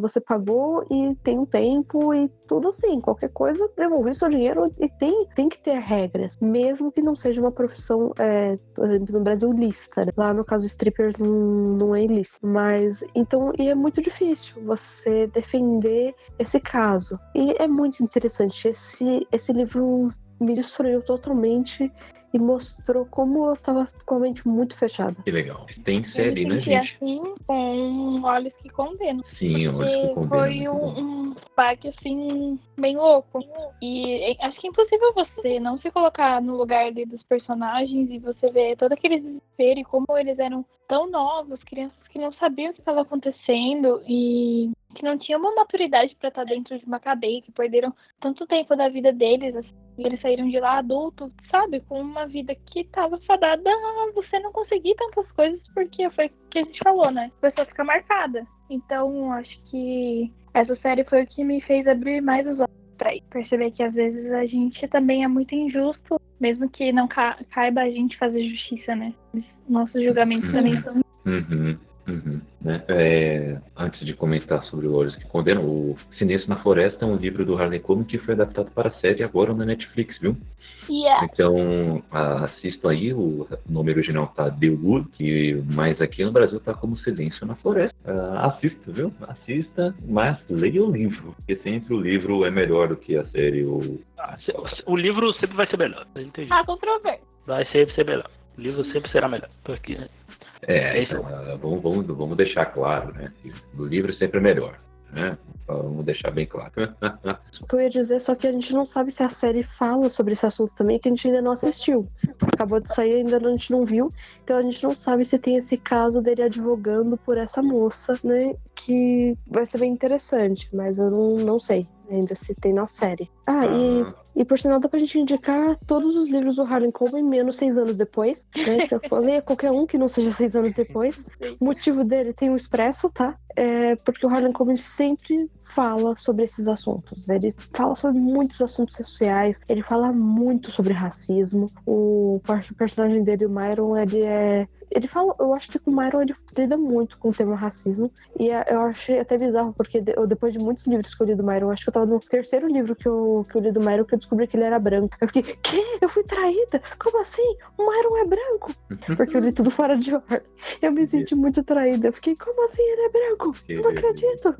você pagou e tem um tempo e tudo assim. Qualquer coisa, devolver seu dinheiro e tem, tem que ter regras, mesmo que não seja uma profissão, é, no Brasil, lícita. Né? Lá no caso, strippers não, não é ilícito. Mas, então, e é muito difícil você defender esse caso. E é muito interessante. Esse, esse livro me destruiu totalmente e mostrou como eu tava com a mente muito fechada. Que legal. Tem série, né, gente? assim com Olhos que Condenam. Sim, Olhos que Condenam. Foi um, um parque, assim, bem louco. E acho que é impossível você não se colocar no lugar ali dos personagens e você ver todo aquele desespero e como eles eram tão novos, crianças que não sabiam o que estava acontecendo e que não tinham uma maturidade para estar dentro de uma cadeia, que perderam tanto tempo da vida deles, assim, e eles saíram de lá adultos, sabe, com uma vida que estava fadada a você não conseguir tantas coisas, porque foi o que a gente falou, né? A pessoa fica marcada. Então, acho que essa série foi o que me fez abrir mais os olhos para perceber que às vezes a gente também é muito injusto, mesmo que não ca caiba a gente fazer justiça, né? Nossos julgamentos uhum. também são. Uhum. Uhum, né? é, antes de comentar sobre o Olhos que Condenam, o Silêncio na Floresta é um livro do Harley Coben que foi adaptado para a série agora na Netflix, viu? Yeah. Então, assistam aí, o nome original tá The Wood, e, mas aqui no Brasil tá como Silêncio na Floresta. Uh, assista, viu? Assista, mas leia o livro, porque sempre o livro é melhor do que a série. Ou... Ah, o livro sempre vai ser melhor. Ah, controvérsia. Vai sempre ser melhor. O livro sempre será melhor. Porque é, é então, vamos, vamos, vamos deixar claro, né? O livro sempre é melhor. Né? Vamos deixar bem claro. o que eu ia dizer, só que a gente não sabe se a série fala sobre esse assunto também, que a gente ainda não assistiu. Acabou de sair, ainda a gente não viu. Então a gente não sabe se tem esse caso dele advogando por essa moça, né? Que vai ser bem interessante, mas eu não, não sei ainda se tem na série. Ah, e, E por sinal dá pra gente indicar todos os livros do Harlan Coben menos seis anos depois. Né? Leia qualquer um que não seja seis anos depois. O motivo dele tem um expresso, tá? É porque o Harlan Coben sempre fala sobre esses assuntos. Ele fala sobre muitos assuntos sociais, ele fala muito sobre racismo. O personagem dele, o Myron, ele é ele fala, eu acho que com o Myron ele lida muito com o tema racismo. E é, eu achei até bizarro, porque eu, depois de muitos livros que eu li do Myron, acho que eu tava no terceiro livro que eu, que eu li do Myron que eu descobri que ele era branco. Eu fiquei, que? Eu fui traída? Como assim? O Myron é branco? Porque eu li tudo fora de ordem. Eu me senti muito traída. Eu fiquei, como assim ele é branco? Eu não acredito.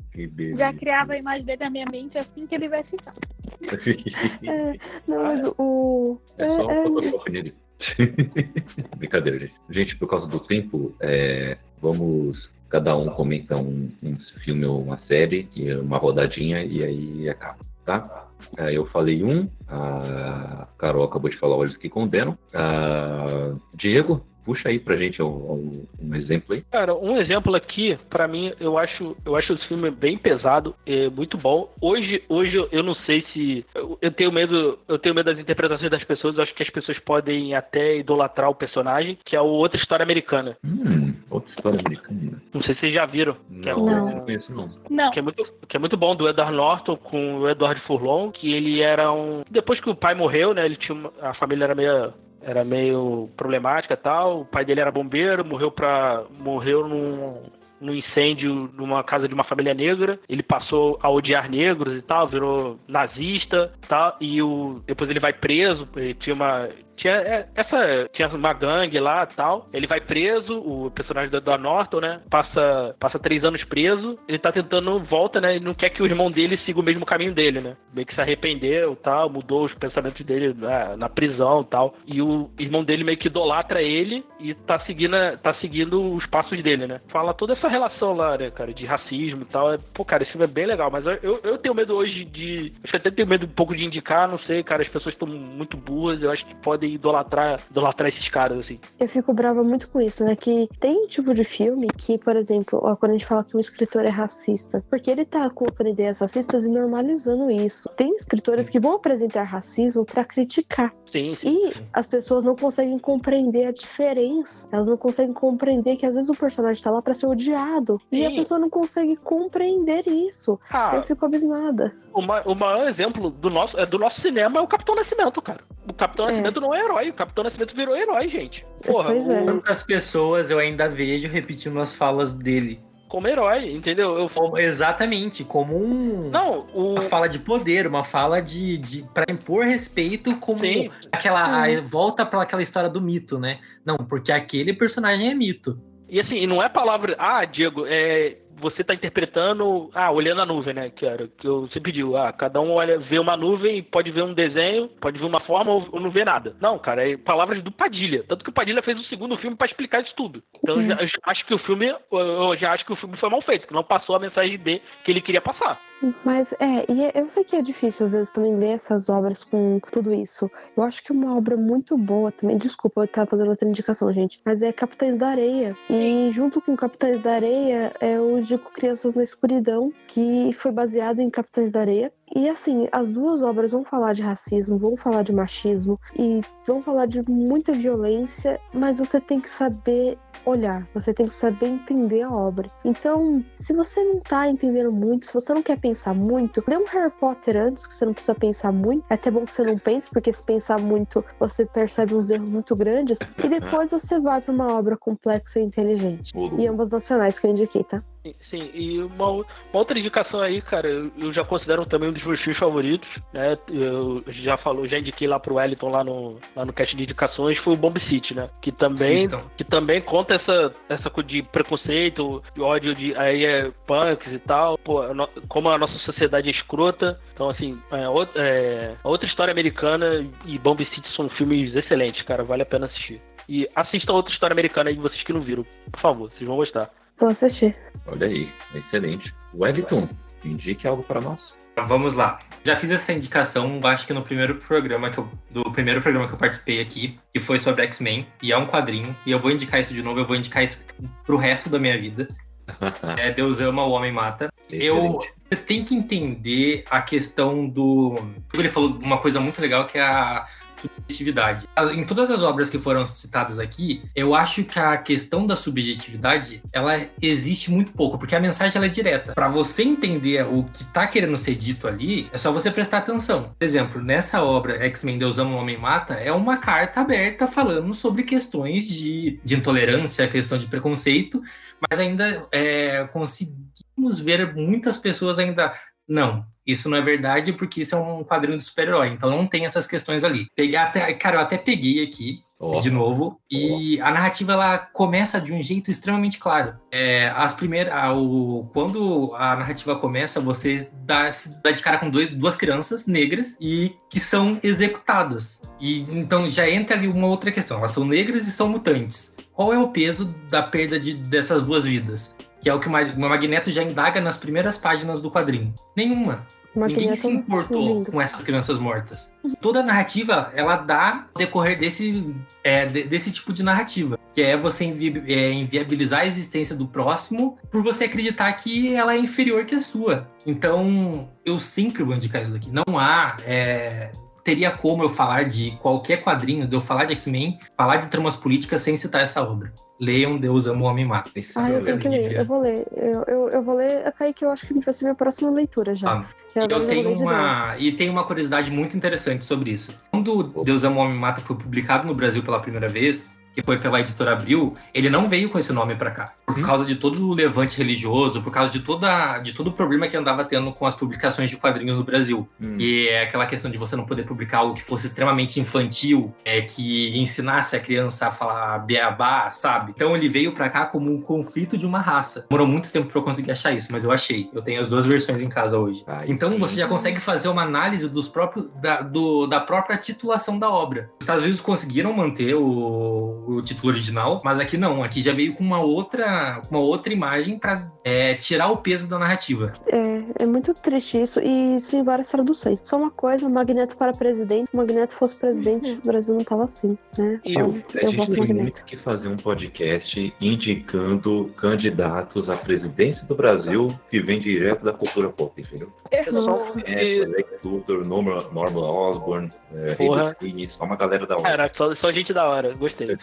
Já criava a imagem dele na minha mente assim que ele vai ficar. é, não, mas o. É só um é, Brincadeira, gente. Gente, por causa do tempo, é, vamos cada um comenta um, um, filme ou uma série, e uma rodadinha e aí acaba, tá? É, eu falei um, a Carol acabou de falar Olhos que Condenam. Uh, Diego, Puxa aí pra gente um, um, exemplo aí. Cara, um exemplo aqui, para mim, eu acho, eu acho esse filme bem pesado, é muito bom. Hoje, hoje eu não sei se eu, eu tenho medo, eu tenho medo das interpretações das pessoas. Eu acho que as pessoas podem até idolatrar o personagem, que é o outra história americana. Hum, outra história americana. Não sei se vocês já viram. Não, é, não. não conheço não. Não. Que é muito, que é muito bom do Edward Norton com o Edward Furlong, que ele era um depois que o pai morreu, né? Ele tinha uma, a família era meio era meio problemática tal. O pai dele era bombeiro, morreu para morreu num, num incêndio numa casa de uma família negra. Ele passou a odiar negros e tal, virou nazista, tal. E o depois ele vai preso. Ele tinha uma tinha é, essa tinha uma gangue lá tal. Ele vai preso, o personagem da Norton, né? Passa, passa três anos preso. Ele tá tentando volta, né? Ele não quer que o irmão dele siga o mesmo caminho dele, né? Meio que se arrependeu tal, mudou os pensamentos dele na, na prisão tal. E o irmão dele meio que idolatra ele e tá seguindo, tá seguindo os passos dele, né? Fala toda essa relação lá, né, cara, de racismo e tal. É, pô, cara, esse filme é bem legal, mas eu, eu tenho medo hoje de. Acho que até tenho medo um pouco de indicar, não sei, cara. As pessoas estão muito burras, eu acho que podem idolatrar, idolatrar esses caras, assim. Eu fico brava muito com isso, né? Que tem um tipo de filme que, por exemplo, ó, quando a gente fala que um escritor é racista, porque ele tá colocando ideias racistas e normalizando isso. Tem escritores que vão apresentar racismo para criticar. Sim, sim, e as pessoas não conseguem compreender a diferença. Elas não conseguem compreender que às vezes o personagem tá lá para ser odiado. Sim. E a pessoa não consegue compreender isso. Ah, eu fico abismada. O, o maior exemplo do nosso, é do nosso cinema é o Capitão Nascimento, cara. O Capitão é. Nascimento não é herói. O Capitão Nascimento virou herói, gente. Porra, pois é. Quantas pessoas eu ainda vejo repetindo as falas dele? como herói, entendeu? Eu... Como, exatamente, como um. Não, o... uma fala de poder, uma fala de, de para impor respeito, como Sim. aquela hum. volta para aquela história do mito, né? Não, porque aquele personagem é mito. E assim, não é palavra. Ah, Diego, é, você está interpretando, ah, olhando a nuvem, né? Que era que eu sempre digo, ah, cada um olha, vê uma nuvem, pode ver um desenho, pode ver uma forma ou, não vê nada. Não, cara, é palavras do Padilha. Tanto que o Padilha fez o segundo filme para explicar isso tudo. Então eu, já, eu acho que o filme, eu já acho que o filme foi mal feito, que não passou a mensagem de que ele queria passar. Mas é, e eu sei que é difícil às vezes também ler essas obras com tudo isso. Eu acho que uma obra muito boa também, desculpa eu estar fazendo outra indicação, gente, mas é Capitães da Areia. E junto com Capitães da Areia é o Crianças na Escuridão, que foi baseado em Capitães da Areia. E assim, as duas obras vão falar de racismo, vão falar de machismo e vão falar de muita violência, mas você tem que saber olhar, você tem que saber entender a obra. Então, se você não tá entendendo muito, se você não quer pensar muito, lê um Harry Potter antes, que você não precisa pensar muito. É até bom que você não pense, porque se pensar muito, você percebe uns erros muito grandes. E depois você vai para uma obra complexa e inteligente. E ambas nacionais que eu indiquei, tá? Sim, e uma, uma, outra indicação aí, cara, eu, eu, já considero também um dos meus filmes favoritos, né? Eu já falou, já indiquei lá pro Wellington lá no, lá no cast de indicações, foi o Bomb City, né? Que também, que também conta essa, essa coisa de preconceito, de ódio de aí é punks e tal, pô, como a nossa sociedade é escrota. Então, assim, é, é, outra história americana e Bomb City são filmes excelentes, cara, vale a pena assistir. E assistam outra história americana aí, vocês que não viram, por favor, vocês vão gostar. Vou assistir. Olha aí, excelente. Wellington, indique algo para nós. Vamos lá. Já fiz essa indicação, acho que no primeiro programa que eu, do primeiro programa que eu participei aqui, que foi sobre X-Men, e é um quadrinho, e eu vou indicar isso de novo, eu vou indicar isso pro resto da minha vida. é Deus ama, o homem mata. Eu Você tem que entender a questão do. Ele falou uma coisa muito legal que é a subjetividade. Em todas as obras que foram citadas aqui, eu acho que a questão da subjetividade, ela existe muito pouco, porque a mensagem ela é direta. Para você entender o que tá querendo ser dito ali, é só você prestar atenção. Por exemplo, nessa obra X-Men Deus Ama, o Homem Mata, é uma carta aberta falando sobre questões de, de intolerância, questão de preconceito, mas ainda é, conseguimos ver muitas pessoas ainda não, isso não é verdade porque isso é um quadrinho de super-herói, então não tem essas questões ali. Pegar até, cara, eu até peguei aqui oh. de novo e oh. a narrativa ela começa de um jeito extremamente claro. É, as primeiras, o, quando a narrativa começa, você dá, se dá de cara com dois, duas crianças negras e que são executadas. E então já entra ali uma outra questão. Elas são negras e são mutantes. Qual é o peso da perda de, dessas duas vidas? Que é o que o Magneto já indaga nas primeiras páginas do quadrinho. Nenhuma. Ninguém se importou com essas crianças mortas. Toda a narrativa, ela dá decorrer desse, é, desse tipo de narrativa. Que é você invi é, inviabilizar a existência do próximo por você acreditar que ela é inferior que a sua. Então, eu sempre vou indicar isso daqui. Não há é, teria como eu falar de qualquer quadrinho, de eu falar de X-Men, falar de tramas políticas sem citar essa obra. Leiam Deus Ama o Homem Mata. Ah, eu tenho que ler, eu vou ler. Eu, eu, eu vou ler, Kaique, eu acho que vai ser minha próxima leitura já. Ah. Eu, eu tenho uma e tem uma curiosidade muito interessante sobre isso. Quando Deus Ama o Homem Mata foi publicado no Brasil pela primeira vez, que foi pela editora Abril, ele não veio com esse nome para cá. Por uhum. causa de todo o levante religioso, por causa de, toda, de todo o problema que andava tendo com as publicações de quadrinhos no Brasil. Uhum. E é aquela questão de você não poder publicar algo que fosse extremamente infantil, é, que ensinasse a criança a falar beabá, sabe? Então ele veio para cá como um conflito de uma raça. Demorou muito tempo para eu conseguir achar isso, mas eu achei. Eu tenho as duas versões em casa hoje. Ai, então sim. você já consegue fazer uma análise dos próprios, da, do, da própria titulação da obra. Os Estados Unidos conseguiram manter o o título original, mas aqui não, aqui já veio com uma outra, uma outra imagem para é, tirar o peso da narrativa. É, é muito triste isso, e isso em várias traduções. Só uma coisa, Magneto para presidente, se Magneto fosse presidente, o Brasil não tava assim, né? Eu, então, a gente tem muito que fazer um podcast indicando candidatos à presidência do Brasil que vem direto da cultura pop, entendeu? Nossa. É, Lex Luthor, Norman, Norman Osborn, é, Porra. só uma galera da hora. Cara, só, só gente da hora, gostei.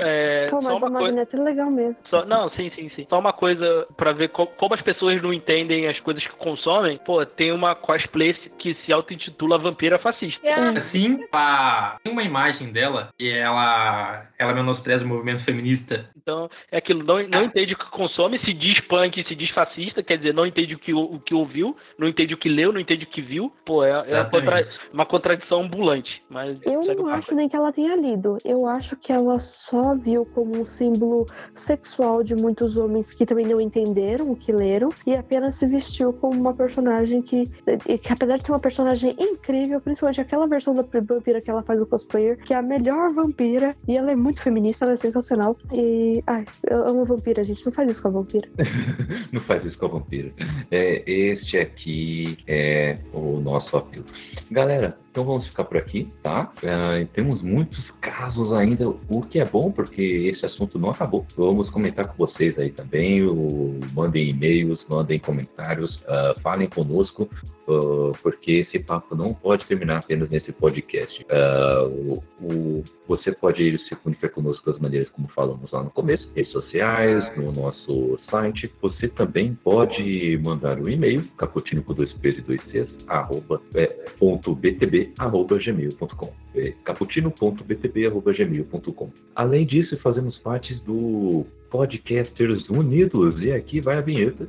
É, Pô, mas o Magneto coisa... é legal mesmo. Só, não, sim, sim, sim. Só uma coisa pra ver co como as pessoas não entendem as coisas que consomem. Pô, tem uma cosplay que se auto-intitula Vampira Fascista. É. Sim, a... tem uma imagem dela e ela, ela menospreza o movimento feminista. Então, é aquilo, não, não entende o que consome, se diz punk, se diz fascista, quer dizer, não entende o que, o que ouviu, não entende o que leu, não entende o que viu. Pô, é, é uma, contra... uma, contradição ambulante. Mas eu não acho nem que ela tenha lido. Eu acho que ela só viu como um símbolo sexual de muitos homens que também não entenderam o que leram e apenas se vestiu como uma personagem que, que apesar de ser uma personagem incrível, principalmente aquela versão da vampira que ela faz o cosplayer, que é a melhor vampira e ela é muito feminista, ela é sensacional. E ai, eu amo vampira, gente, não faz isso com a vampira. não faz isso com a vampira. É, este aqui é o nosso apelo. Galera, então vamos ficar por aqui, tá? Uh, temos muitos casos ainda, o que é bom, porque esse assunto não acabou. Vamos comentar com vocês aí também. O, mandem e-mails, mandem comentários, uh, falem conosco, uh, porque esse papo não pode terminar apenas nesse podcast. O, o, você pode se comunicar conosco das maneiras como falamos lá no começo, redes sociais, no nosso site. Você também pode mandar um e-mail, caputino com dois P's e dois arroba, é, ponto btb caputino.btb.gmail.com é caputino.btb.gmail.com Além disso, fazemos parte do Podcasters Unidos e aqui vai a vinheta.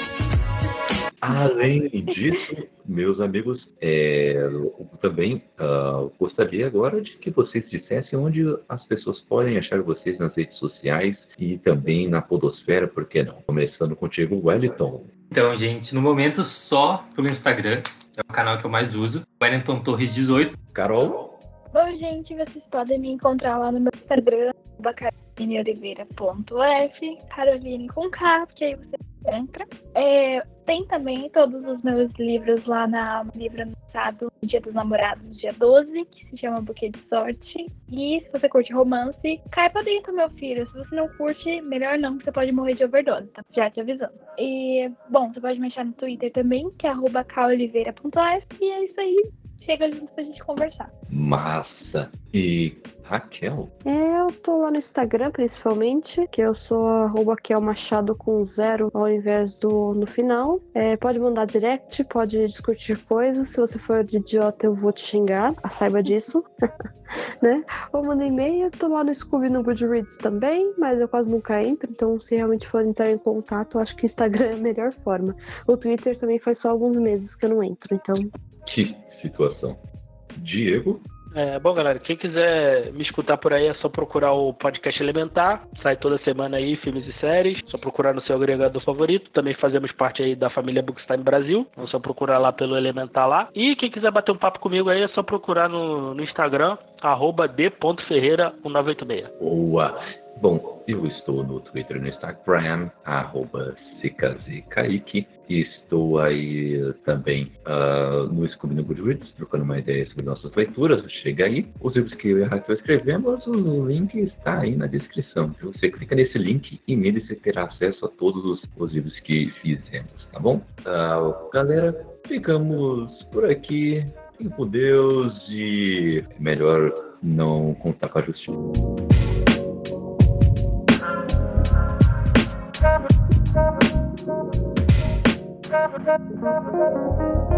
Além disso, meus amigos, é, também uh, gostaria agora de que vocês dissessem onde as pessoas podem achar vocês nas redes sociais e também na podosfera, por que não? Começando contigo, Wellington. Então, gente, no momento só pelo Instagram, que é o canal que eu mais uso, Wellington Torres 18. Carol? Bom, gente, vocês podem me encontrar lá no meu Instagram, carolineoliveira.f, Caroline com K, porque aí você entra. É, tem também todos os meus livros lá na livro anunciado Dia dos Namorados, dia 12, que se chama Buquê de Sorte. E se você curte romance, cai pra dentro, meu filho. Se você não curte, melhor não, porque você pode morrer de overdose, tá? Já te avisando. E, bom, você pode me achar no Twitter também, que é arroba E é isso aí. Chega junto pra gente conversar. Massa! E Raquel? É, eu tô lá no Instagram, principalmente, que eu sou arroba Machado com zero ao invés do no final. É, pode mandar direct, pode discutir coisas. Se você for de idiota, eu vou te xingar. Saiba disso. né? Ou manda e-mail, tô lá no Scooby no Goodreads também, mas eu quase nunca entro, então se realmente for entrar em contato, eu acho que o Instagram é a melhor forma. O Twitter também faz só alguns meses que eu não entro, então. Que situação. Diego? É, bom, galera, quem quiser me escutar por aí é só procurar o podcast Elementar. Sai toda semana aí, filmes e séries. Só procurar no seu agregador favorito. Também fazemos parte aí da família Bookstime Brasil. É só procurar lá pelo Elementar lá. E quem quiser bater um papo comigo aí é só procurar no, no Instagram, arroba d.ferreira1986. Boa! Bom, eu estou no Twitter e no Instagram, arroba Kaique. Estou aí também uh, no Scooby no Goodreads, trocando uma ideia sobre nossas leituras. Chega aí. Os livros que eu e a Raquel escrevemos, o link está aí na descrição. Você clica nesse link e nele você terá acesso a todos os, os livros que fizemos, tá bom? Uh, galera, ficamos por aqui. Fiquem com Deus e é melhor não contar com a justiça. Musik